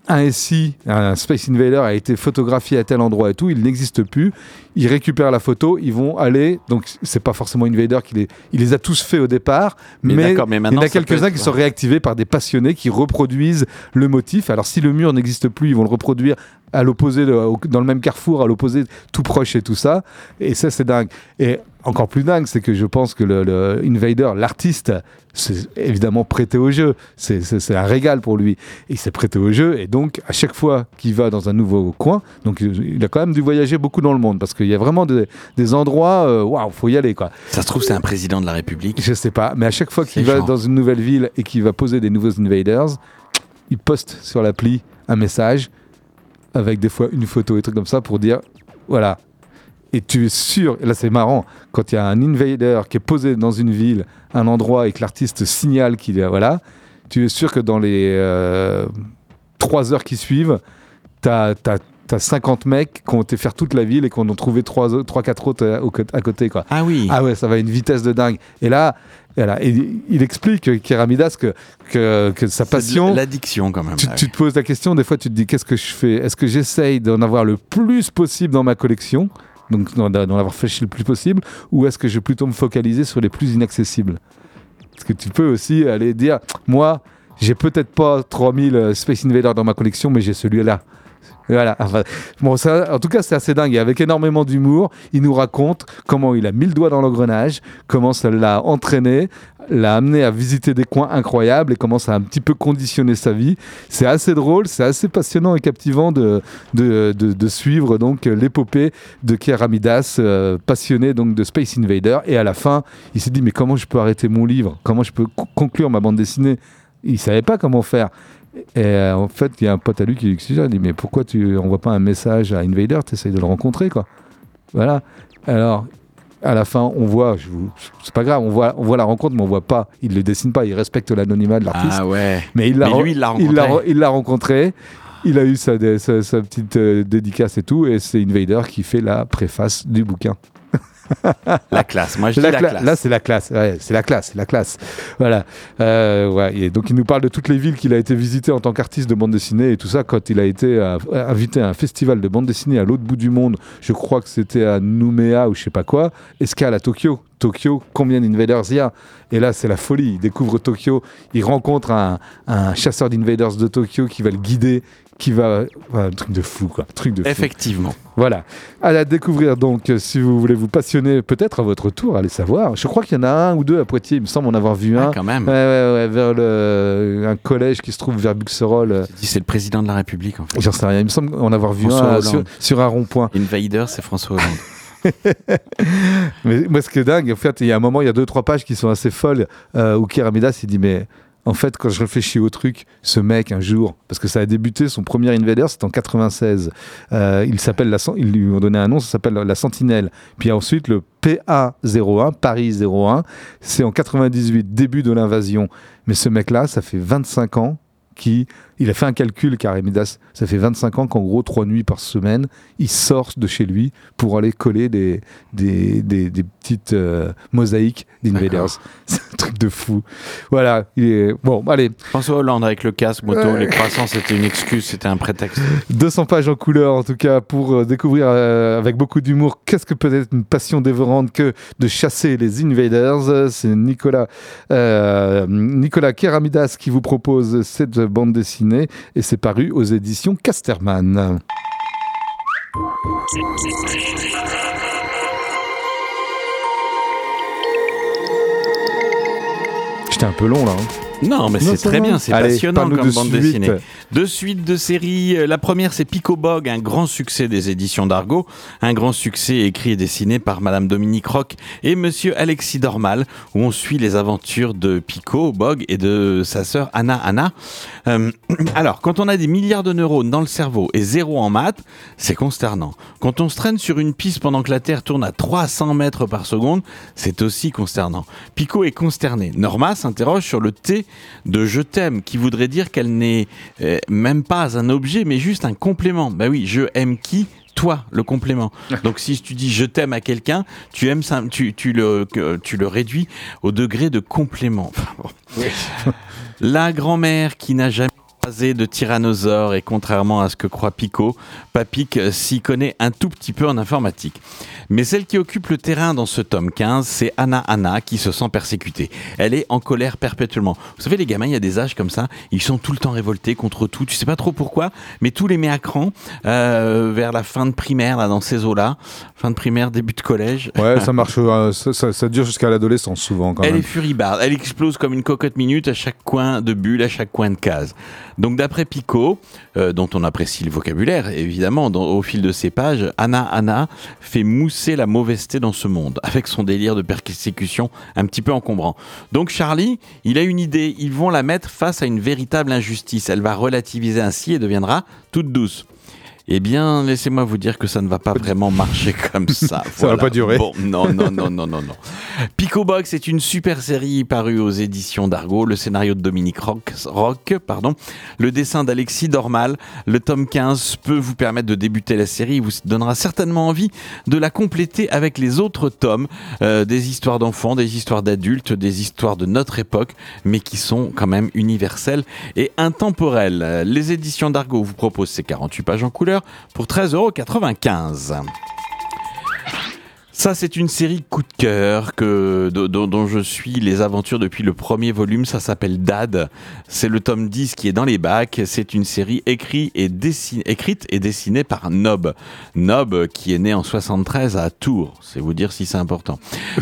un SI, un Space Invader a été photographié à tel endroit et tout, il n'existe plus. Ils récupèrent la photo, ils vont aller. Donc, c'est pas forcément Invader qui les, il les a tous fait au départ, Mais mais, d'accord, mais il y en a quelques-uns être- qui sont réactivés par des passionnés qui reproduisent le motif. Alors, si le mur n'existe plus, ils vont le reproduire à l'opposé, dans le même carrefour, à l'opposé, tout proche et tout ça. Et ça, c'est dingue. Et encore plus dingue, c'est que je pense que le, le Invader, l'artiste, c'est évidemment prêté au jeu. C'est- un régal pour lui. Et il s'est prêté au jeu. Et donc, à chaque fois qu'il va dans un nouveau coin, donc il a quand même dû voyager beaucoup dans le monde parce qu'il y a vraiment des, des endroits, euh, waouh, faut y aller quoi. Ça se trouve, c'est un président de la République. Je sais pas, mais à chaque fois qu'il va dans une nouvelle ville et qu'il va poser des nouveaux invaders, il poste sur l'appli un message avec des fois une photo et trucs comme ça pour dire voilà. Et tu es sûr, là c'est marrant, quand il y a un invader qui est posé dans une ville, un endroit et que l'artiste signale qu'il est voilà, tu es sûr que dans les euh, trois heures qui suivent, t'as as, 50 mecs qui ont été faire toute la ville et qui en ont trouvé 3-4 autres co- à côté. Quoi. Ah oui. Ah ouais, ça va à une vitesse de dingue. Et là, voilà, et il explique, euh, Keramidas, que, que, que sa passion. L'addiction, quand même. Tu, tu te poses la question, des fois tu te dis qu'est-ce que je fais? Est-ce que j'essaye d'en avoir le plus possible dans ma collection? Donc d'en avoir fait le plus possible, ou est-ce que je vais plutôt me focaliser sur les plus inaccessibles? Parce que tu peux aussi aller dire, moi, j'ai peut-être pas 3000 euh, Space Invaders dans ma collection, mais j'ai celui-là. Voilà. En tout cas, c'est assez dingue. Et avec énormément d'humour, il nous raconte comment il a mis le doigt dans l'engrenage, comment ça l'a entraîné, l'a amené à visiter des coins incroyables et comment ça a un petit peu conditionné sa vie. C'est assez drôle, c'est assez passionnant et captivant de, de, de- suivre donc l'épopée de Kier Amidas, euh, passionné donc de Space Invader. Et à la fin, il s'est dit mais comment je peux arrêter mon livre? Comment je peux co- conclure ma bande dessinée? Il savait pas comment faire. Et euh, en fait, il y a un pote à lui qui lui il dit mais pourquoi tu envoies pas un message à Invader Tu essayes de le rencontrer quoi. Voilà. Alors. À la fin, on voit, c'est pas grave, on voit, on voit la rencontre, mais on voit pas. Il le dessine pas, il respecte l'anonymat de l'artiste. Ah ouais. Mais il l'a lui, il l'a rencontré. re- il l'a rencontré. Il a eu sa- sa petite euh, dédicace et tout, et c'est Invader qui fait la préface du bouquin. (laughs) La classe. Moi, je dis La la, cla- classe. Là, c'est la classe. Ouais, c'est la classe, c'est la classe. Voilà. Euh, ouais, et donc, il nous parle de toutes les villes qu'il a été visité en tant qu'artiste de bande dessinée et tout ça quand il a été euh, invité à un festival de bande dessinée à l'autre bout du monde. Je crois que c'était à Nouméa ou je sais pas quoi. Escale à Tokyo. Tokyo, combien d'invaders il y a? Et là, c'est la folie. Il découvre Tokyo. Il rencontre un, un chasseur d'invaders de Tokyo qui va le guider. Qui va. un truc de fou, quoi. Truc de fou. Effectivement. Voilà. À la découvrir donc, euh, si vous voulez vous passionner peut-être à votre tour, allez savoir. Je crois qu'il y en a un ou deux à Poitiers, il me semble en avoir vu un. Ah, quand même. Ouais, ouais, ouais, vers le, un collège qui se trouve vers Buxerolles. euh, C'est le président de la République, en fait. J'en sais rien, il me semble en avoir vu François un sur, Hollande. sur un rond-point. Invader, c'est François Hollande. (laughs) (laughs) Mais moi, ce qui est dingue, en fait, il y a un moment, il y a deux, trois pages qui sont assez folles euh, où Keramidas, il dit, mais en fait, quand je réfléchis au truc, ce mec, un jour, parce que ça a débuté, son premier Invader, c'était en 96. Euh, il ils lui ont donné un nom, ça s'appelle la Sentinelle. Puis ensuite, le PA01, Paris 01, c'est en 98, début de l'invasion. Mais ce mec-là, ça fait 25 ans qui, il a fait un calcul, Karamidas, ça fait 25 ans qu'en gros, trois nuits par semaine, il sort de chez lui pour aller coller des, des, des, des petites euh, mosaïques d'Invaders. (laughs) C'est un truc de fou. Voilà, il est... Bon, allez, François Hollande avec le casque moto, Ouais. les croissants, c'était une excuse, c'était un prétexte. 200 pages en couleur en tout cas pour euh, découvrir euh, avec beaucoup d'humour qu'est-ce que peut être une passion dévorante que de chasser les invaders. C'est Nicolas, euh, Nicolas Keramidas qui vous propose cette bande dessinée et c'est paru aux éditions Casterman. J'étais un peu long là. hein. Non, mais c'est très bien, c'est passionnant comme de bande suite. dessinée. Deux suites de séries. Euh, La première, c'est Pico Bog, un grand succès des éditions d'Argo. Un grand succès écrit et dessiné par Madame Dominique Roch et Monsieur Alexis Dormal, où on suit les aventures de Pico Bog et de sa sœur Anna Anna. Euh, (clears throat) alors, quand on a des milliards de neurones dans le cerveau et zéro en maths, c'est consternant. Quand on se traîne sur une piste pendant que la Terre tourne à 300 mètres par seconde, c'est aussi consternant. Pico est consterné. Norma s'interroge sur le T de je t'aime, qui voudrait dire qu'elle n'est euh, même pas un objet, mais juste un complément. Bah oui, je aime qui? Toi, le complément. (laughs) Donc si tu dis je t'aime à quelqu'un, tu aimes ça, tu, tu le tu le réduis au degré de complément. Enfin, bon. (laughs) La grand-mère qui n'a jamais de tyrannosaure et contrairement à ce que croit Pico, Papic euh, s'y connaît un tout petit peu en informatique. Mais celle qui occupe le terrain dans ce tome 15, c'est Anna Anna qui se sent persécutée. Elle est en colère perpétuellement. Vous savez, les gamins, il y a des âges comme ça, ils sont tout le temps révoltés contre tout. Tu sais pas trop pourquoi, mais tous les met à cran euh, vers la fin de primaire, là, dans ces eaux-là. Fin de primaire, début de collège. Ouais, ça marche, euh, ça, ça- ça dure jusqu'à l'adolescence souvent quand Elle même. est furibarde, elle explose comme une cocotte minute à chaque coin de bulle, à chaque coin de case. Donc d'après Picot, euh, dont on apprécie le vocabulaire évidemment au fil de ces pages, Anna Anna fait mousser la mauvaiseté dans ce monde, (laughs) avec son délire de persécution un petit peu encombrant. Donc Charlie, il a une idée, ils vont la mettre face à une véritable injustice, elle va relativiser ainsi et deviendra toute douce. Eh bien, laissez-moi vous dire que ça ne va pas vraiment marcher (laughs) comme ça. Ça va pas durer. Bon, non, non, non, non, non, non. Pico Box est une super série parue aux éditions d'Argo. Le scénario de Dominique Rock, Rock, pardon, le dessin d'Alexis Dormal. Le tome 15 peut vous permettre de débuter la série. Il vous donnera certainement envie de la compléter avec les autres tomes, euh, des histoires d'enfants, des histoires d'adultes, des histoires de notre époque, mais qui sont quand même universelles et intemporelles. Les éditions d'Argo vous proposent ces 48 pages en couleur pour 13,95€. Ça, c'est une série coup de cœur que, do- dont, dont je suis les aventures depuis le premier volume. Ça s'appelle Dad. C'est le tome 10 qui est dans les bacs. C'est une série écrite et, dessin- écrite et dessinée par Nob. Nob, qui est né en 73 à Tours. C'est vous dire si c'est important.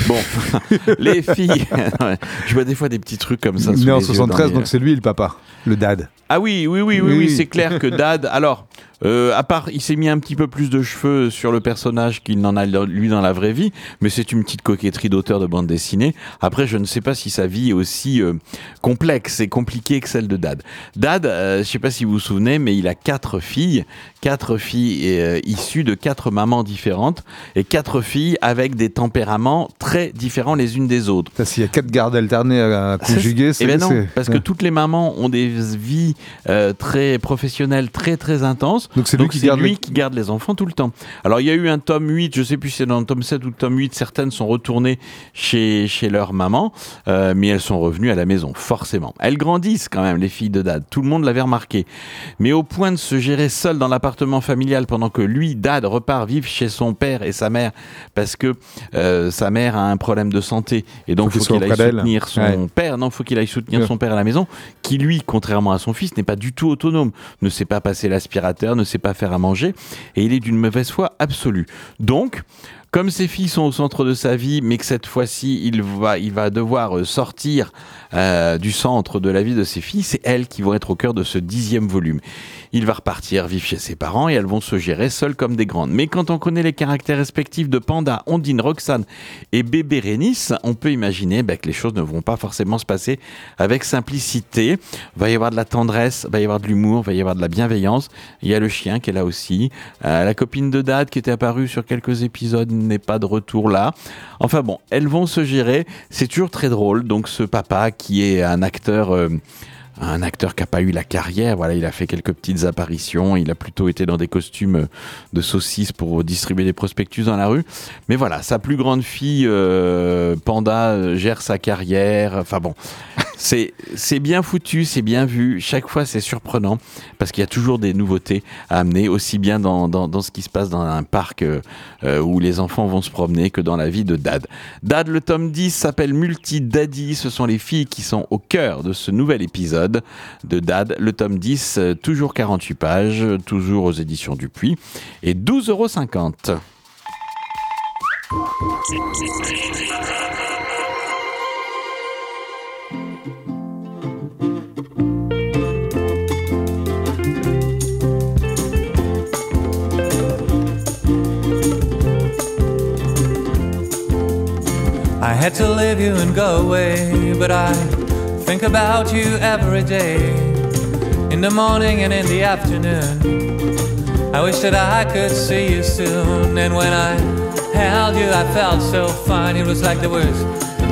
Bon, (laughs) les filles. (laughs) Je vois des fois des petits trucs comme ça. Né en les yeux dans 73, les- donc c'est lui le papa, le dad. ah oui, oui, oui, oui, Oui. oui, c'est clair que Dad. Alors, euh, à part, il s'est mis un petit peu plus de cheveux sur le personnage qu'il n'en a lui dans la vraie vie, mais c'est une petite coquetterie d'auteur de bande dessinée. Après, je ne sais pas si sa vie est aussi euh, complexe et compliquée que celle de Dad. Dad, euh, je sais pas si vous vous souvenez, mais il a quatre filles, quatre filles euh, issues de quatre mamans différentes et quatre filles avec des tempéraments très différents les unes des autres. S'il y a quatre gardes alternés à, conjuguer, Eh c'est. ben non, parce que toutes les mamans ont des vies euh, très professionnelles, très très intenses. Donc c'est lui qui garde lui les- qui garde les enfants tout le temps. Alors il y a eu un tome 8, je sais plus si c'est dans le tome 7 ou le tome 8, certaines sont retournées chez, chez leur maman, euh, mais elles sont revenues à la maison, forcément. Elles grandissent quand même, les filles de Dad, tout le monde l'avait remarqué. Mais au point de se gérer seul dans l'appartement familial pendant que lui, Dad, repart vivre chez son père et sa mère, parce que euh, sa mère a un problème de santé, et donc Faut faut qu'il qu'il aille soutenir son Ouais. père, non, faut qu'il aille soutenir Ouais. son père à la maison, qui lui, contrairement à son fils, n'est pas du tout autonome, ne sait pas passer l'aspirateur, ne sait pas faire à manger, et il est d'une mauvaise foi absolue. Donc, comme ses filles sont au centre de sa vie, mais que cette fois-ci, il va, il va devoir euh, sortir euh, du centre de la vie de ses filles, c'est elles qui vont être au cœur de ce dixième volume. Il va repartir vivre chez ses parents et elles vont se gérer seules comme des grandes. Mais quand on connaît les caractères respectifs de Panda, Ondine, Roxane et bébé Rénis, on peut imaginer bah, que les choses ne vont pas forcément se passer avec simplicité. Va y avoir de la tendresse, va y avoir de l'humour, va y avoir de la bienveillance. Il y a le chien qui est là aussi. Euh, la copine de Dad qui était apparue sur quelques épisodes n'est pas de retour là. Enfin bon, elles vont se gérer. C'est toujours très drôle. Donc ce papa qui est un acteur... euh, un acteur qui n'a pas eu la carrière, voilà, il a fait quelques petites apparitions, il a plutôt été dans des costumes de saucisses pour distribuer des prospectus dans la rue. Mais voilà, sa plus grande fille, euh, Panda, gère sa carrière. Enfin bon, C'est bien foutu, c'est bien vu. Chaque fois, c'est surprenant parce qu'il y a toujours des nouveautés à amener, aussi bien dans, ce qui se passe dans un parc euh, euh, où les enfants vont se promener que dans la vie de Dad. Dad, le tome 10 s'appelle Multi Daddy. Ce sont les filles qui sont au cœur de ce nouvel épisode de Dad. Le tome 10, euh, toujours 48 pages, toujours aux éditions Dupuis et 12,50 euros. Had to leave you and go away, but I think about you every day. In the morning and in the afternoon. I wish that I could see you soon. And when I held you, I felt so fine. It was like there was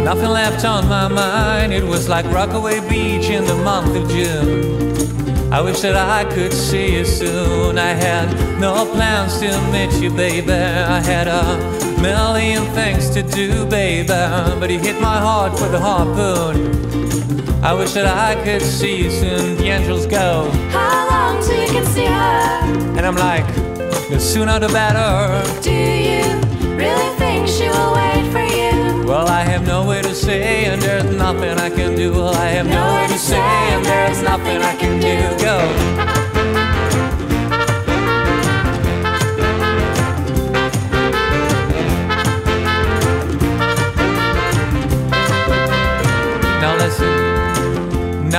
nothing left on my mind. It was like Rockaway Beach in the month of June. I wish that I could see you soon. I had no plans to meet you, baby. I had a million things to do, baby. But you hit my heart with a harpoon. I wish that I could see you soon. The angels go. How long till you can see her? And I'm like, the sooner the better. Do you really think she will wait for you? Well, I have nowhere to say, and there's nothing I can do. Well, I have nowhere to say, and there's nothing I can do. Go.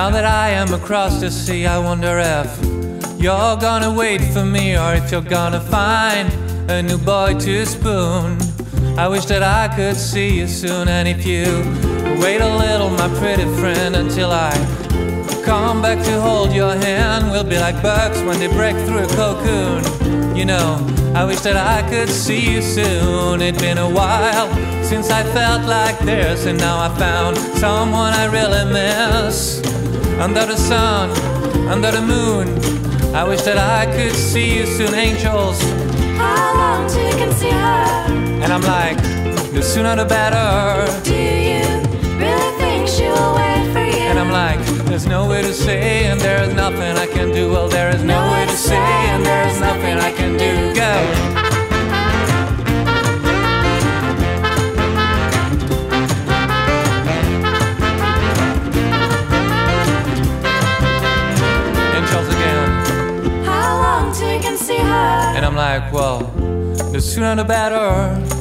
Now that I am across the sea, I wonder if you're gonna wait for me or if you're gonna find a new boy to spoon. I wish that I could see you soon, and if you wait a little, my pretty friend, until I come back to hold your hand, we'll be like bugs when they break through a cocoon. You know, I wish that I could see you soon. It's been a while since I felt like this, and now I found someone I really miss. Under the sun, under the moon, I wish that I could see you soon, angels. How long till you can see her? And I'm like, the sooner the better. There's no way to say, and there's nothing I can do. Well, there is no way to say, and there's nothing I can do. Go. Angels again. How long till you can see her? And I'm like, well, the sooner the better.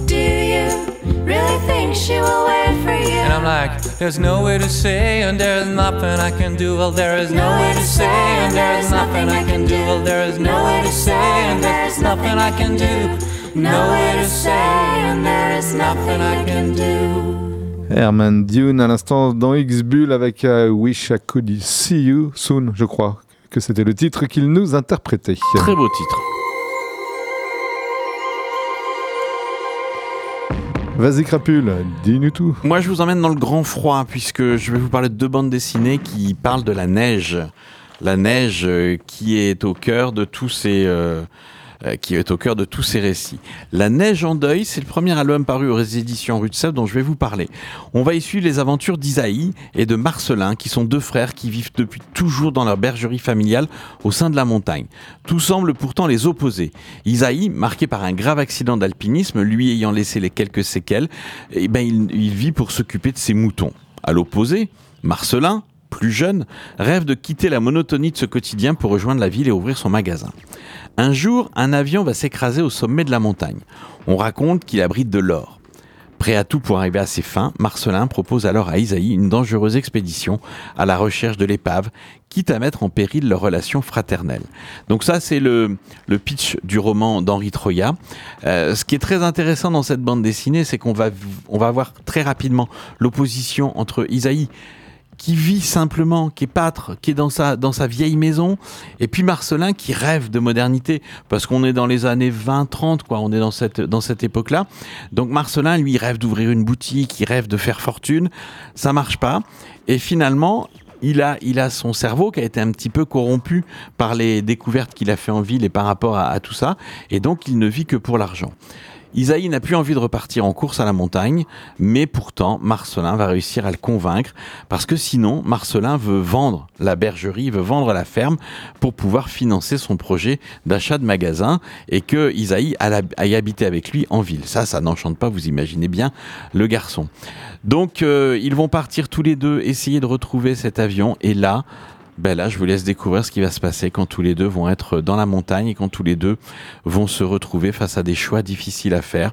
Really think she will wait for you? And I'm like, there's no way to say, and there's nothing I can do. Well, there is no way to say, and there's nothing I can do. Well, there is no way to say, and there's nothing I can do. No way to say, and there is nothing I can do. Herman Dune à l'instant dans X-Bull avec euh, Wish I Could See You Soon, je crois que c'était le titre qu'il nous interprétait. Très beau titre. Vas-y Crapule, dis-nous tout. Moi, je vous emmène dans le grand froid, puisque je vais vous parler de deux bandes dessinées qui parlent de la neige. La neige euh, qui est au cœur de tous ces... euh, euh, qui est au cœur de tous ces récits. La Neige en deuil, c'est le premier album paru aux éditions Rue de dont je vais vous parler. On va y suivre les aventures d'Isaïe et de Marcelin, qui sont deux frères qui vivent depuis toujours dans leur bergerie familiale au sein de la montagne. Tout semble pourtant les opposer. Isaïe, marqué par un grave accident d'alpinisme, lui ayant laissé les quelques séquelles, eh ben, il, il vit pour s'occuper de ses moutons. À l'opposé, Marcelin, plus jeune, rêve de quitter la monotonie de ce quotidien pour rejoindre la ville et ouvrir son magasin. Un jour, un avion va s'écraser au sommet de la montagne. On raconte qu'il abrite de l'or. Prêt à tout pour arriver à ses fins, Marcelin propose alors à Isaïe une dangereuse expédition à la recherche de l'épave, quitte à mettre en péril leur relation fraternelle. Donc ça, c'est le, le pitch du roman d'Henri Troya. Euh, ce qui est très intéressant dans cette bande dessinée, c'est qu'on va, on va voir très rapidement l'opposition entre Isaïe, qui vit simplement, qui est pâtre, qui est dans sa, dans sa vieille maison, et puis Marcelin qui rêve de modernité, parce qu'on est dans les années 20-30, quoi, on est dans cette, dans cette époque-là. Donc Marcelin, lui, rêve d'ouvrir une boutique, il rêve de faire fortune, ça marche pas, et finalement, il a, il a son cerveau qui a été un petit peu corrompu par les découvertes qu'il a fait en ville et par rapport à tout ça, et donc il ne vit que pour l'argent. Isaïe n'a plus envie de repartir en course à la montagne, mais pourtant Marcelin va réussir à le convaincre parce que sinon Marcelin veut vendre la bergerie, veut vendre la ferme pour pouvoir financer son projet d'achat de magasin et que Isaïe aille habiter avec lui en ville. Ça, ça n'enchante pas, vous imaginez bien le garçon. Donc euh, ils vont partir tous les deux essayer de retrouver cet avion et là, ben là, je vous laisse découvrir ce qui va se passer quand tous les deux vont être dans la montagne et quand tous les deux vont se retrouver face à des choix difficiles à faire.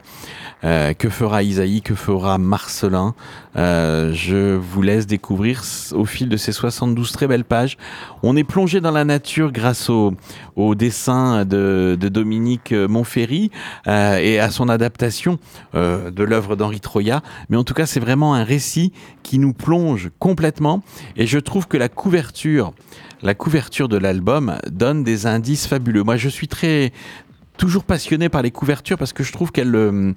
Euh, que fera Isaïe Que fera Marcelin? Euh, Je vous laisse découvrir au fil de ces 72 très belles pages. On est plongé dans la nature grâce au, au dessin de, de Dominique Monferry euh, et à son adaptation euh, de l'œuvre d'Henri Troya. Mais en tout cas, c'est vraiment un récit qui nous plonge complètement. Et je trouve que la couverture, la couverture de l'album donne des indices fabuleux. Moi, je suis très toujours passionné par les couvertures parce que je trouve qu'elles euh,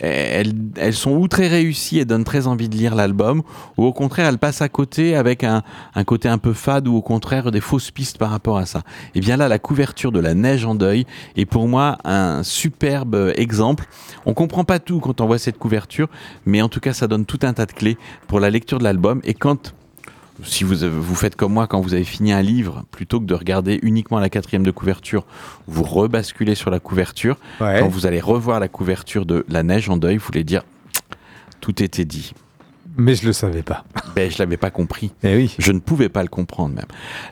elles, elles sont ou très réussies et donnent très envie de lire l'album, ou au contraire elles passent à côté avec un, un côté un peu fade ou au contraire des fausses pistes par rapport à ça. Et bien là, la couverture de La Neige en deuil est pour moi un superbe exemple. On comprend pas tout quand on voit cette couverture, mais en tout cas ça donne tout un tas de clés pour la lecture de l'album. Et quand si vous, vous faites comme moi, quand vous avez fini un livre, plutôt que de regarder uniquement la quatrième de couverture, vous rebasculez sur la couverture. Ouais. Quand vous allez revoir la couverture de La Neige en deuil, vous voulez dire tout était dit. Mais je le savais pas. (laughs) Ben, je l'avais pas compris. Eh oui. Je ne pouvais pas le comprendre même.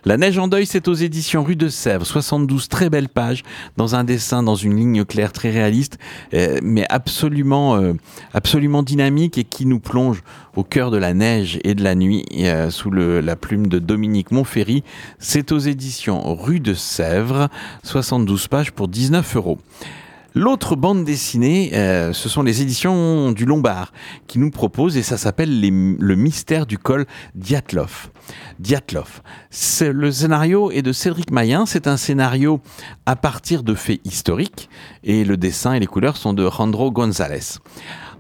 La Neige en deuil, c'est aux éditions Rue de Sèvres, 72 très belles pages, dans un dessin, dans une ligne claire très réaliste, euh, mais absolument, euh, absolument dynamique et qui nous plonge au cœur de la neige et de la nuit, euh, sous le- la plume de Dominique Monferry. C'est aux éditions Rue de Sèvres, 72 pages pour 19 euros. L'autre bande dessinée, euh, ce sont les éditions du Lombard qui nous proposent, et ça s'appelle Le mystère du col Diatlov. Diatlov. Le scénario est de Cédric Mayen. C'est un scénario à partir de faits historiques, et le dessin et les couleurs sont de Jandro González.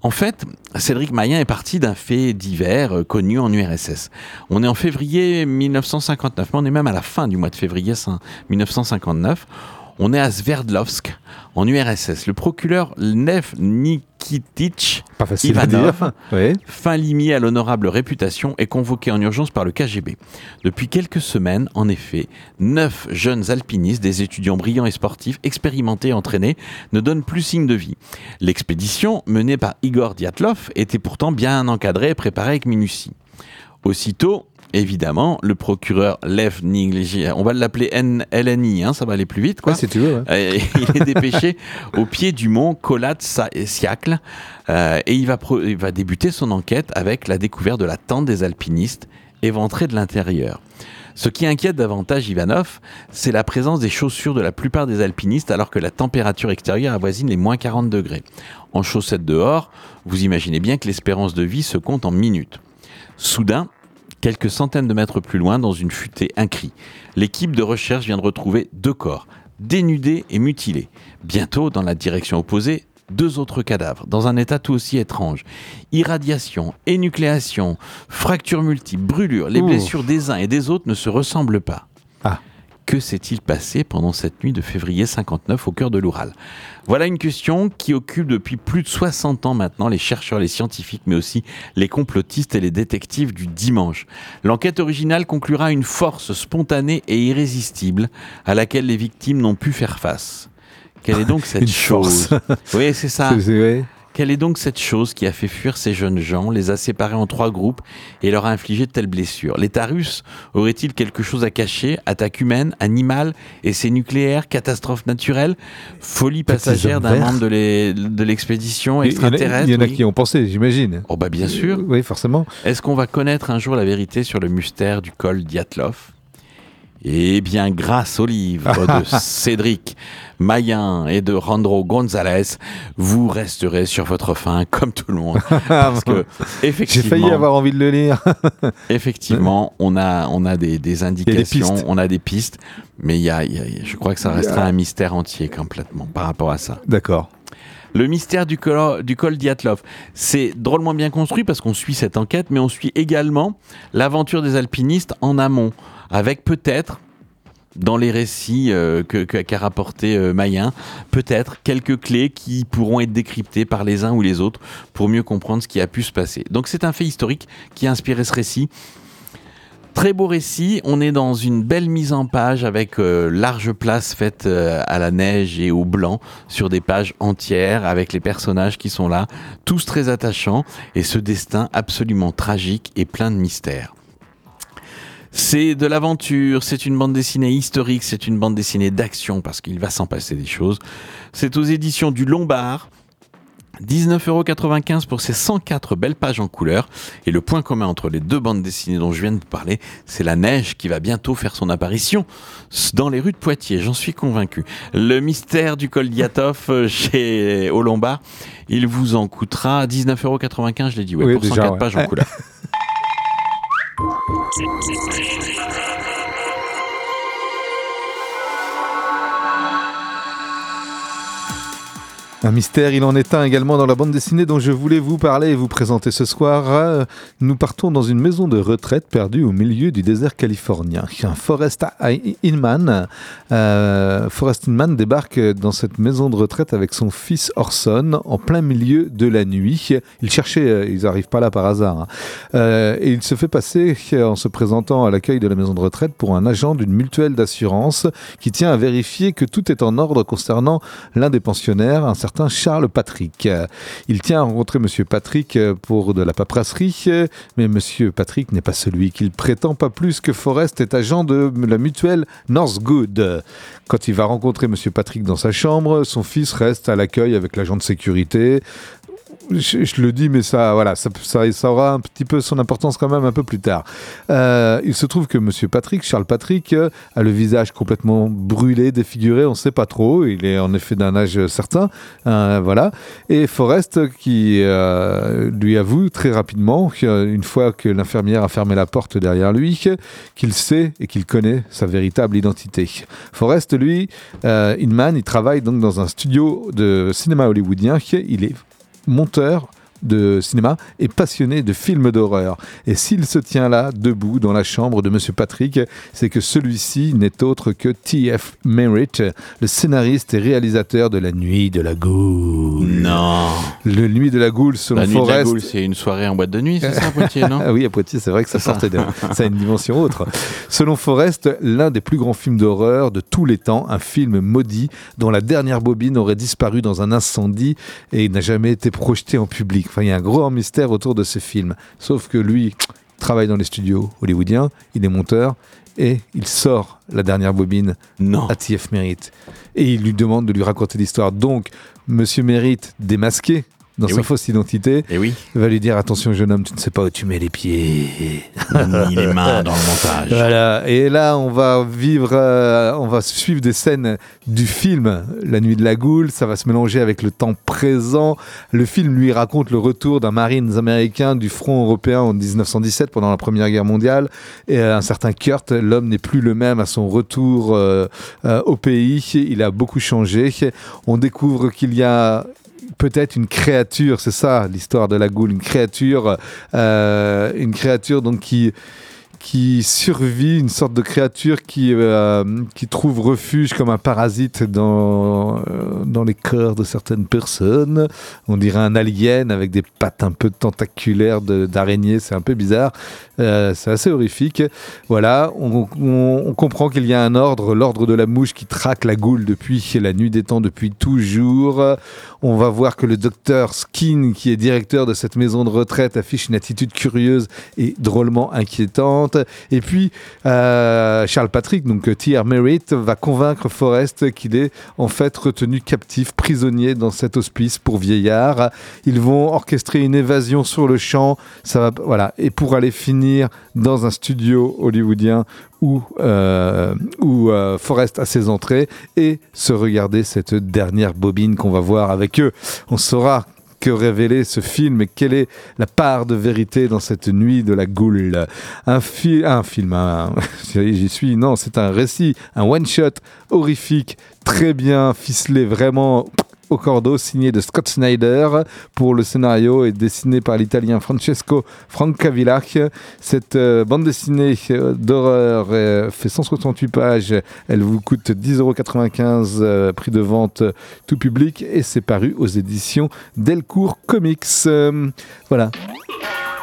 En fait, Cédric Mayen est parti d'un fait divers euh, connu en URSS. On est en février 1959, mais on est même à la fin du mois de février cin- 1959. On est à Sverdlovsk, en URSS. Le procureur Lev Nikitic Pas facile à Ivanov, dire. Oui. fin limier à l'honorable réputation, est convoqué en urgence par le KGB. Depuis quelques semaines, en effet, neuf jeunes alpinistes, des étudiants brillants et sportifs, expérimentés et entraînés, ne donnent plus signe de vie. L'expédition, menée par Igor Diatlov, était pourtant bien encadrée et préparée avec minutie. Aussitôt, évidemment, le procureur Lev Nigli, on va l'appeler N- LNI, hein, ça va aller plus vite, quoi. Ouais, si tu veux. ouais. (laughs) Il est dépêché au pied du mont Kolat-Siakl euh, et il va, pro- il va débuter son enquête avec la découverte de la tente des alpinistes éventrée de l'intérieur. Ce qui inquiète davantage Ivanov, c'est la présence des chaussures de la plupart des alpinistes alors que la température extérieure avoisine les moins 40 degrés. En chaussettes dehors, vous imaginez bien que l'espérance de vie se compte en minutes. Soudain, quelques centaines de mètres plus loin, dans une futaie, un cri. L'équipe de recherche vient de retrouver deux corps, dénudés et mutilés. Bientôt, dans la direction opposée, deux autres cadavres, dans un état tout aussi étrange. Irradiation, énucléation, fractures multiples, brûlures, les Ouh. blessures des uns et des autres ne se ressemblent pas. Ah. Que s'est-il passé pendant cette nuit de février 59 au cœur de l'Oural? Voilà une question qui occupe depuis plus de 60 ans maintenant les chercheurs, les scientifiques, mais aussi les complotistes et les détectives du dimanche. L'enquête originale conclura une force spontanée et irrésistible à laquelle les victimes n'ont pu faire face. Quelle est donc (laughs) cette Une chose? Oui, c'est ça. Quelle est donc cette chose qui a fait fuir ces jeunes gens, les a séparés en trois groupes et leur a infligé de telles blessures? L'État russe aurait-il quelque chose à cacher? Attaque humaine, animale, essai nucléaire, catastrophe naturelle, folie passagère d'un membre de l'e- de l'expédition Il y en a- extraterrestre Il y en a oui. qui ont pensé, j'imagine. Oh bah bien sûr. Oui, forcément. Est-ce qu'on va connaître un jour la vérité sur le mystère du col Diatlov Eh bien, grâce au livre de (laughs) Cédric Mayen et de Randro González, vous resterez sur votre faim comme tout le monde. (laughs) Parce que, J'ai effectivement, failli avoir envie de le lire. (laughs) effectivement on a, on a des, des indications, on a des pistes, mais a, y a- je crois que ça restera un mystère entier complètement par rapport à ça. D'accord. Le mystère du col, du col Diatlov, c'est drôlement bien construit parce qu'on suit cette enquête, mais on suit également l'aventure des alpinistes en amont, avec peut-être dans les récits euh, qu'a rapporté euh, Mayen. Peut-être quelques clés qui pourront être décryptées par les uns ou les autres pour mieux comprendre ce qui a pu se passer. Donc c'est un fait historique qui a inspiré ce récit. Très beau récit, on est dans une belle mise en page avec euh, large place faite euh, à la neige et au blanc sur des pages entières avec les personnages qui sont là, tous très attachants et ce destin absolument tragique et plein de mystères. C'est de l'aventure, c'est une bande dessinée historique, c'est une bande dessinée d'action parce qu'il va s'en passer des choses. C'est aux éditions du Lombard. 19,95€ pour ces 104 belles pages en couleur. Et le point commun entre les deux bandes dessinées dont je viens de vous parler, c'est la neige qui va bientôt faire son apparition dans les rues de Poitiers, j'en suis convaincu. Le mystère du col Diatov euh, (laughs) chez au Lombard, il vous en coûtera 19,95€, je l'ai dit, ouais, Oui, pour déjà, 104 ouais. pages en couleur. (laughs) Thank you. Un mystère, il en est un également dans la bande dessinée dont je voulais vous parler et vous présenter ce soir. Euh, Nous partons dans une maison de retraite perdue au milieu du désert californien. Un Forrest Inman, euh, Forrest Inman débarque dans cette maison de retraite avec son fils Orson en plein milieu de la nuit. Il cherchait, euh, ils n'arrivent pas là par hasard, hein. Et il se fait passer en se présentant à l'accueil de la maison de retraite pour un agent d'une mutuelle d'assurance qui tient à vérifier que tout est en ordre concernant l'un des pensionnaires, un certain Charles Patrick. Euh, Il tient à rencontrer Monsieur Patrick euh, pour de la paperasserie, euh, mais Monsieur Patrick n'est pas celui qu'il prétend, pas plus que Forrest est agent de la mutuelle Northgood. Quand il va rencontrer Monsieur Patrick dans sa chambre, son fils reste à l'accueil avec l'agent de sécurité. Je, le dis, mais ça, voilà, ça, aura un petit peu son importance quand même un peu plus tard. Euh, il se trouve que Monsieur Patrick, Charles Patrick, euh, a le visage complètement brûlé, défiguré, on ne sait pas trop. Il est en effet d'un âge certain, euh, voilà. Et Forrest qui euh, lui avoue très rapidement, qu'une fois que l'infirmière a fermé la porte derrière lui, qu'il sait et qu'il connaît sa véritable identité. Forrest, lui, Inman, il travaille donc dans un studio de cinéma hollywoodien. Il est monteur de cinéma et passionné de films d'horreur. Et s'il se tient là, debout, dans la chambre de Monsieur Patrick, c'est que celui-ci n'est autre que T.F. Merritt, le scénariste et réalisateur de La Nuit de la Goule. Non. Le Nuit de la Goule, selon La nuit de la. Goule, c'est une soirée en boîte de nuit, c'est ça, Poitiers, non (laughs) Ah oui, à Poitiers, c'est vrai que ça sortait de... ça a une dimension autre. Selon Forrest, l'un des plus grands films d'horreur de tous les temps, un film maudit dont la dernière bobine aurait disparu dans un incendie et n'a jamais été projeté en public. Enfin, il y a un gros mystère autour de ce film. Sauf que lui travaille dans les studios hollywoodiens, il est monteur et il sort la dernière bobine à TF Merritt. Et il lui demande de lui raconter l'histoire. Donc, Monsieur Merritt, démasqué dans Eh sa oui. fausse identité, Et oui. va lui dire attention jeune homme, tu ne sais pas où tu mets les pieds. Ni les mains dans le montage. Voilà. Et là, on va vivre, euh, on va suivre des scènes du film La Nuit de la Goule. Ça va se mélanger avec le temps présent. Le film lui raconte le retour d'un Marines américain du front européen en 1917 pendant la Première Guerre mondiale. Et euh, un certain Kurt, l'homme n'est plus le même à son retour euh, au pays. Il a beaucoup changé. On découvre qu'il y a peut-être une créature, c'est ça l'histoire de la goule, une créature, euh, une créature donc qui qui survit, une sorte de créature qui, euh, qui trouve refuge comme un parasite dans, euh, dans les corps de certaines personnes. On dirait un alien avec des pattes un peu tentaculaires d'araignée, c'est un peu bizarre. Euh, c'est assez horrifique. Voilà, on comprend qu'il y a un ordre, l'ordre de la mouche qui traque la goule depuis la nuit des temps, depuis toujours. On va voir que le docteur Skin, qui est directeur de cette maison de retraite, affiche une attitude curieuse et drôlement inquiétante. Et puis, euh, Charles Patrick, donc euh, T.R. Merritt, va convaincre Forrest qu'il est en fait retenu captif, prisonnier dans cet hospice pour vieillards. Ils vont orchestrer une évasion sur le champ. Ça va, voilà. Et pour aller finir dans un studio hollywoodien où, euh, Forrest a ses entrées et se regarder cette dernière bobine qu'on va voir avec eux. On saura que révéler ce film et quelle est la part de vérité dans cette nuit de la goule? Un, un film, (laughs) j'y suis, non, c'est un récit, un one-shot horrifique, très bien ficelé, vraiment au cordeau, signé de Scott Snyder. Pour le scénario est dessiné par l'italien Francesco Francavillach. Cette euh, bande dessinée euh, d'horreur euh, fait 168 pages. Elle vous coûte 10,95€ euh, prix de vente tout public et c'est paru aux éditions Delcourt Comics. Voilà.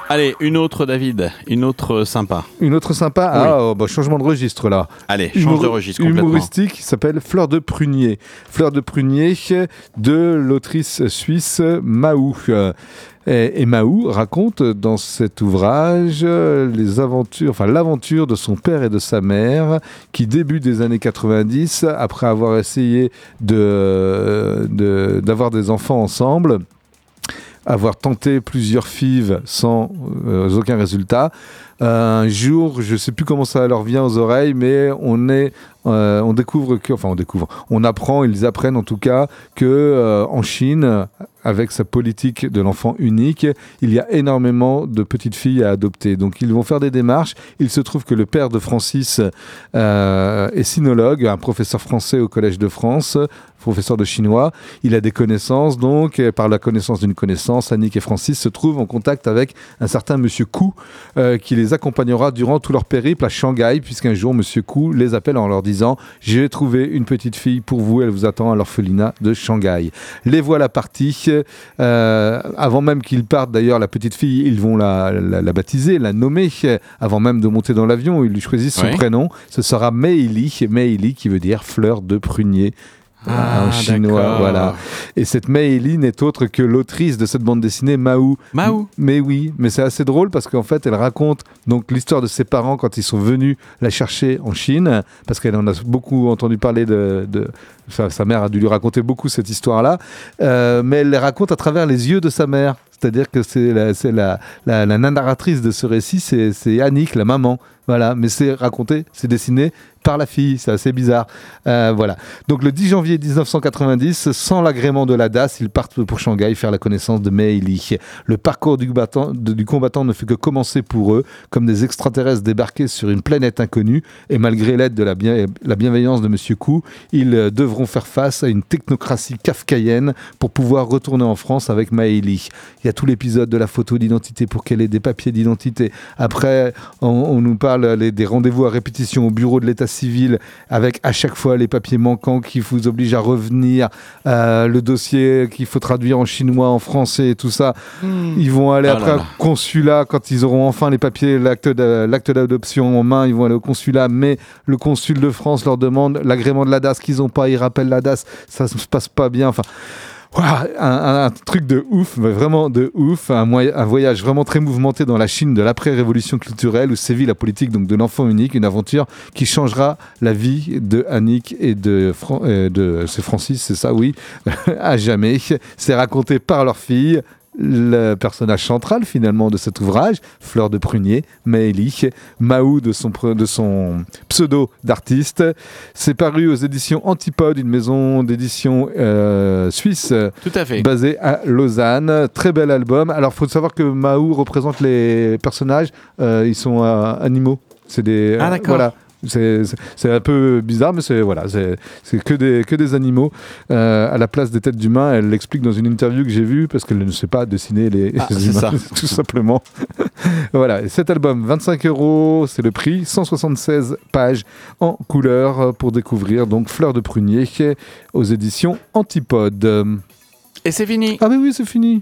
Allez, une autre, David. Une autre sympa. Une autre sympa. Oui. Ah, oh, bah, changement de registre là. Allez, change de registre complètement. Humoristique qui s'appelle Fleur de prunier. Fleur de prunier de l'autrice suisse Mahou. Et, Mahou raconte dans cet ouvrage les aventures, enfin l'aventure de son père et de sa mère qui début des années 90, après avoir essayé de de- d'avoir des enfants ensemble, avoir tenté plusieurs fives sans euh, aucun résultat. Un jour, je sais plus comment ça leur vient aux oreilles, mais on est, euh, on découvre que, enfin on découvre, on apprend, ils apprennent en tout cas que euh, en Chine, avec sa politique de l'enfant unique, il y a énormément de petites filles à adopter. Donc ils vont faire des démarches. Il se trouve que le père de Francis euh, est sinologue, un professeur français au Collège de France, professeur de chinois. Il a des connaissances, donc par la connaissance d'une connaissance, Annick et Francis se trouvent en contact avec un certain Monsieur Kou, qui les accompagnera durant tout leur périple à Shanghai, puisqu'un jour Monsieur Kou les appelle en leur disant J'ai trouvé une petite fille pour vous, elle vous attend à l'orphelinat de Shanghai. Les voilà partis. Euh, avant même qu'ils partent, d'ailleurs, la petite fille, ils vont la, la- la baptiser, la nommer. Avant même de monter dans l'avion, ils lui choisissent son Oui. prénom. Ce sera Meili, Meili qui veut dire fleur de prunier. Ah, en chinois, voilà. Et cette Meili n'est autre que l'autrice de cette bande dessinée, Mahou. Mahou Mais oui, mais c'est assez drôle parce qu'en fait, elle raconte donc l'histoire de ses parents quand ils sont venus la chercher en Chine, parce qu'elle en a beaucoup entendu parler de. de- sa, sa mère a dû lui raconter beaucoup cette histoire-là, Euh, mais elle les raconte à travers les yeux de sa mère. C'est-à-dire que c'est la, la, la, la narratrice de ce récit, c'est c'est Annick, la maman. Voilà, mais c'est raconté, c'est dessiné par la fille, c'est assez bizarre. Euh, voilà. Donc le 10 janvier 1990, sans l'agrément de la DAS, ils partent pour Shanghai faire la connaissance de Mei Li. Le parcours du combattant, ne fait que commencer pour eux, comme des extraterrestres débarqués sur une planète inconnue, et malgré l'aide de la, bien- la bienveillance de Monsieur Kou, ils devront faire face à une technocratie kafkaïenne pour pouvoir retourner en France avec Mei Li. Il y a tout l'épisode de la photo d'identité pour qu'elle ait des papiers d'identité. Après, on, on nous parle les- des rendez-vous à répétition au bureau de l'état civil avec à chaque fois les papiers manquants qui vous obligent à revenir, euh, le dossier qu'il faut traduire en chinois, en français et tout ça. Ils vont aller Ah après là au consulat quand ils auront enfin les papiers, l'acte d'a- l'acte d'adoption en main. Ils vont aller au consulat, mais le consul de France leur demande l'agrément de la DAS qu'ils n'ont pas. Ils rappellent la DAS, ça se passe pas bien. Enfin. Un, truc de ouf, vraiment de ouf, un, voyage vraiment très mouvementé dans la Chine de l'après-révolution culturelle où sévit la politique donc de l'enfant unique, une aventure qui changera la vie de Annick et de, Fran- de c'est Francis, c'est ça, oui, (laughs) à jamais. C'est raconté par leur fille. Le personnage central finalement de cet ouvrage, Fleur de Prunier, Maëlie, Mahou de son, pre- de son pseudo d'artiste. C'est paru aux éditions Antipode, une maison d'édition euh, suisse Tout à fait. basée à Lausanne. Très bel album. Alors, faut savoir que Mahou représente les personnages. euh, ils sont euh, animaux. C'est des. Ah, d'accord. voilà. C'est un peu bizarre, mais c'est voilà, c'est que des, que des animaux euh, à la place des têtes d'humains. Elle l'explique dans une interview que j'ai vue parce qu'elle ne sait pas dessiner les, Ah, les humains, ça. (laughs) tout simplement. (laughs) voilà, et cet album, 25 euros, c'est le prix, 176 pages en couleur pour découvrir donc Fleur de prunier aux éditions Antipode. Et c'est fini. Ah mais oui, c'est fini.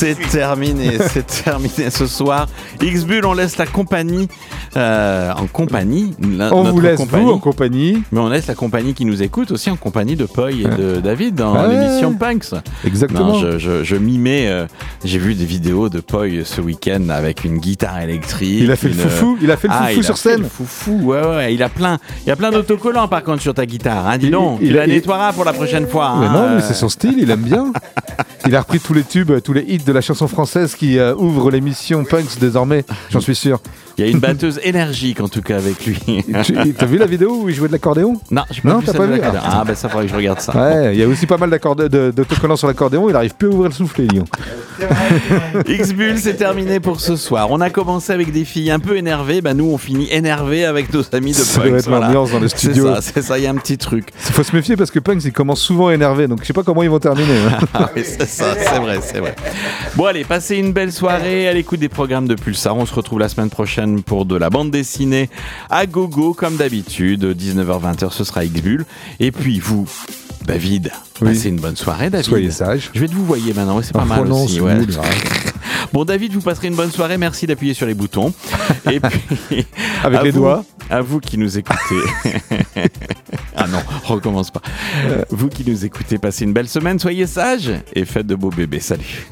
C'est terminé, (laughs) c'est terminé ce soir. X-Bull, on laisse la compagnie euh, en compagnie. la- On notre vous laisse compagnie. vous en compagnie. Mais on laisse la compagnie qui nous écoute aussi en compagnie de Poi et de David dans Ouais. l'émission Punks. Exactement. Non, je, je, je m'y mets. euh, J'ai vu des vidéos de Poi ce week-end avec une guitare électrique. Il a fait le foufou, il a fait le Ah, foufou il a sur fait scène. le foufou, ouais, ouais. Il a plein, il y a plein d'autocollants par contre sur ta guitare. Hein, dis Il- donc, il il, a- il- nettoiera pour la prochaine fois. Mais hein, non, mais euh. c'est son style, il aime bien. (laughs) Il a repris tous les tubes, tous les hits de la chanson française qui euh, ouvrent l'émission Punks désormais, j'en suis sûr. Il y a une batteuse (laughs) énergique en tout cas avec lui. T'as vu la vidéo où il jouait de l'accordéon? Non, j'ai pas Non, vu pas vu, ah. Ah, ben ça faudrait que je regarde ça. Ouais, il y a aussi pas mal d'autocollants sur l'accordéon, il arrive plus à ouvrir le soufflet, Lyon. (laughs) X-Bull, c'est terminé pour ce soir. On a commencé avec des filles un peu énervées. Bah, nous, on finit énervés avec nos amis de Ça Punks. doit être l'ambiance dans le studio. C'est ça, ça, il y a un petit truc. Il faut se méfier parce que Punks, il commence souvent énervé, donc je sais pas comment ils vont terminer. hein. (laughs) Ah c'est ça, c'est vrai, c'est vrai. Bon, allez, passez une belle soirée à l'écoute des programmes de Pulsar. On se retrouve la semaine prochaine pour de la bande dessinée à gogo, comme d'habitude. 19h-20h, ce sera X-Bull. Et puis, vous, David, Oui. passez une bonne soirée, David. Soyez sage. Je vais te vous voyer maintenant, c'est pas Ah, mal aussi. ouais. (laughs) Bon, David, vous passerez une bonne soirée. Merci d'appuyer sur les boutons. Et (laughs) puis, Avec les vous- doigts. À vous qui nous écoutez. (laughs) ah non, recommence pas. Vous qui nous écoutez, passez une belle semaine. Soyez sages et faites de beaux bébés. Salut.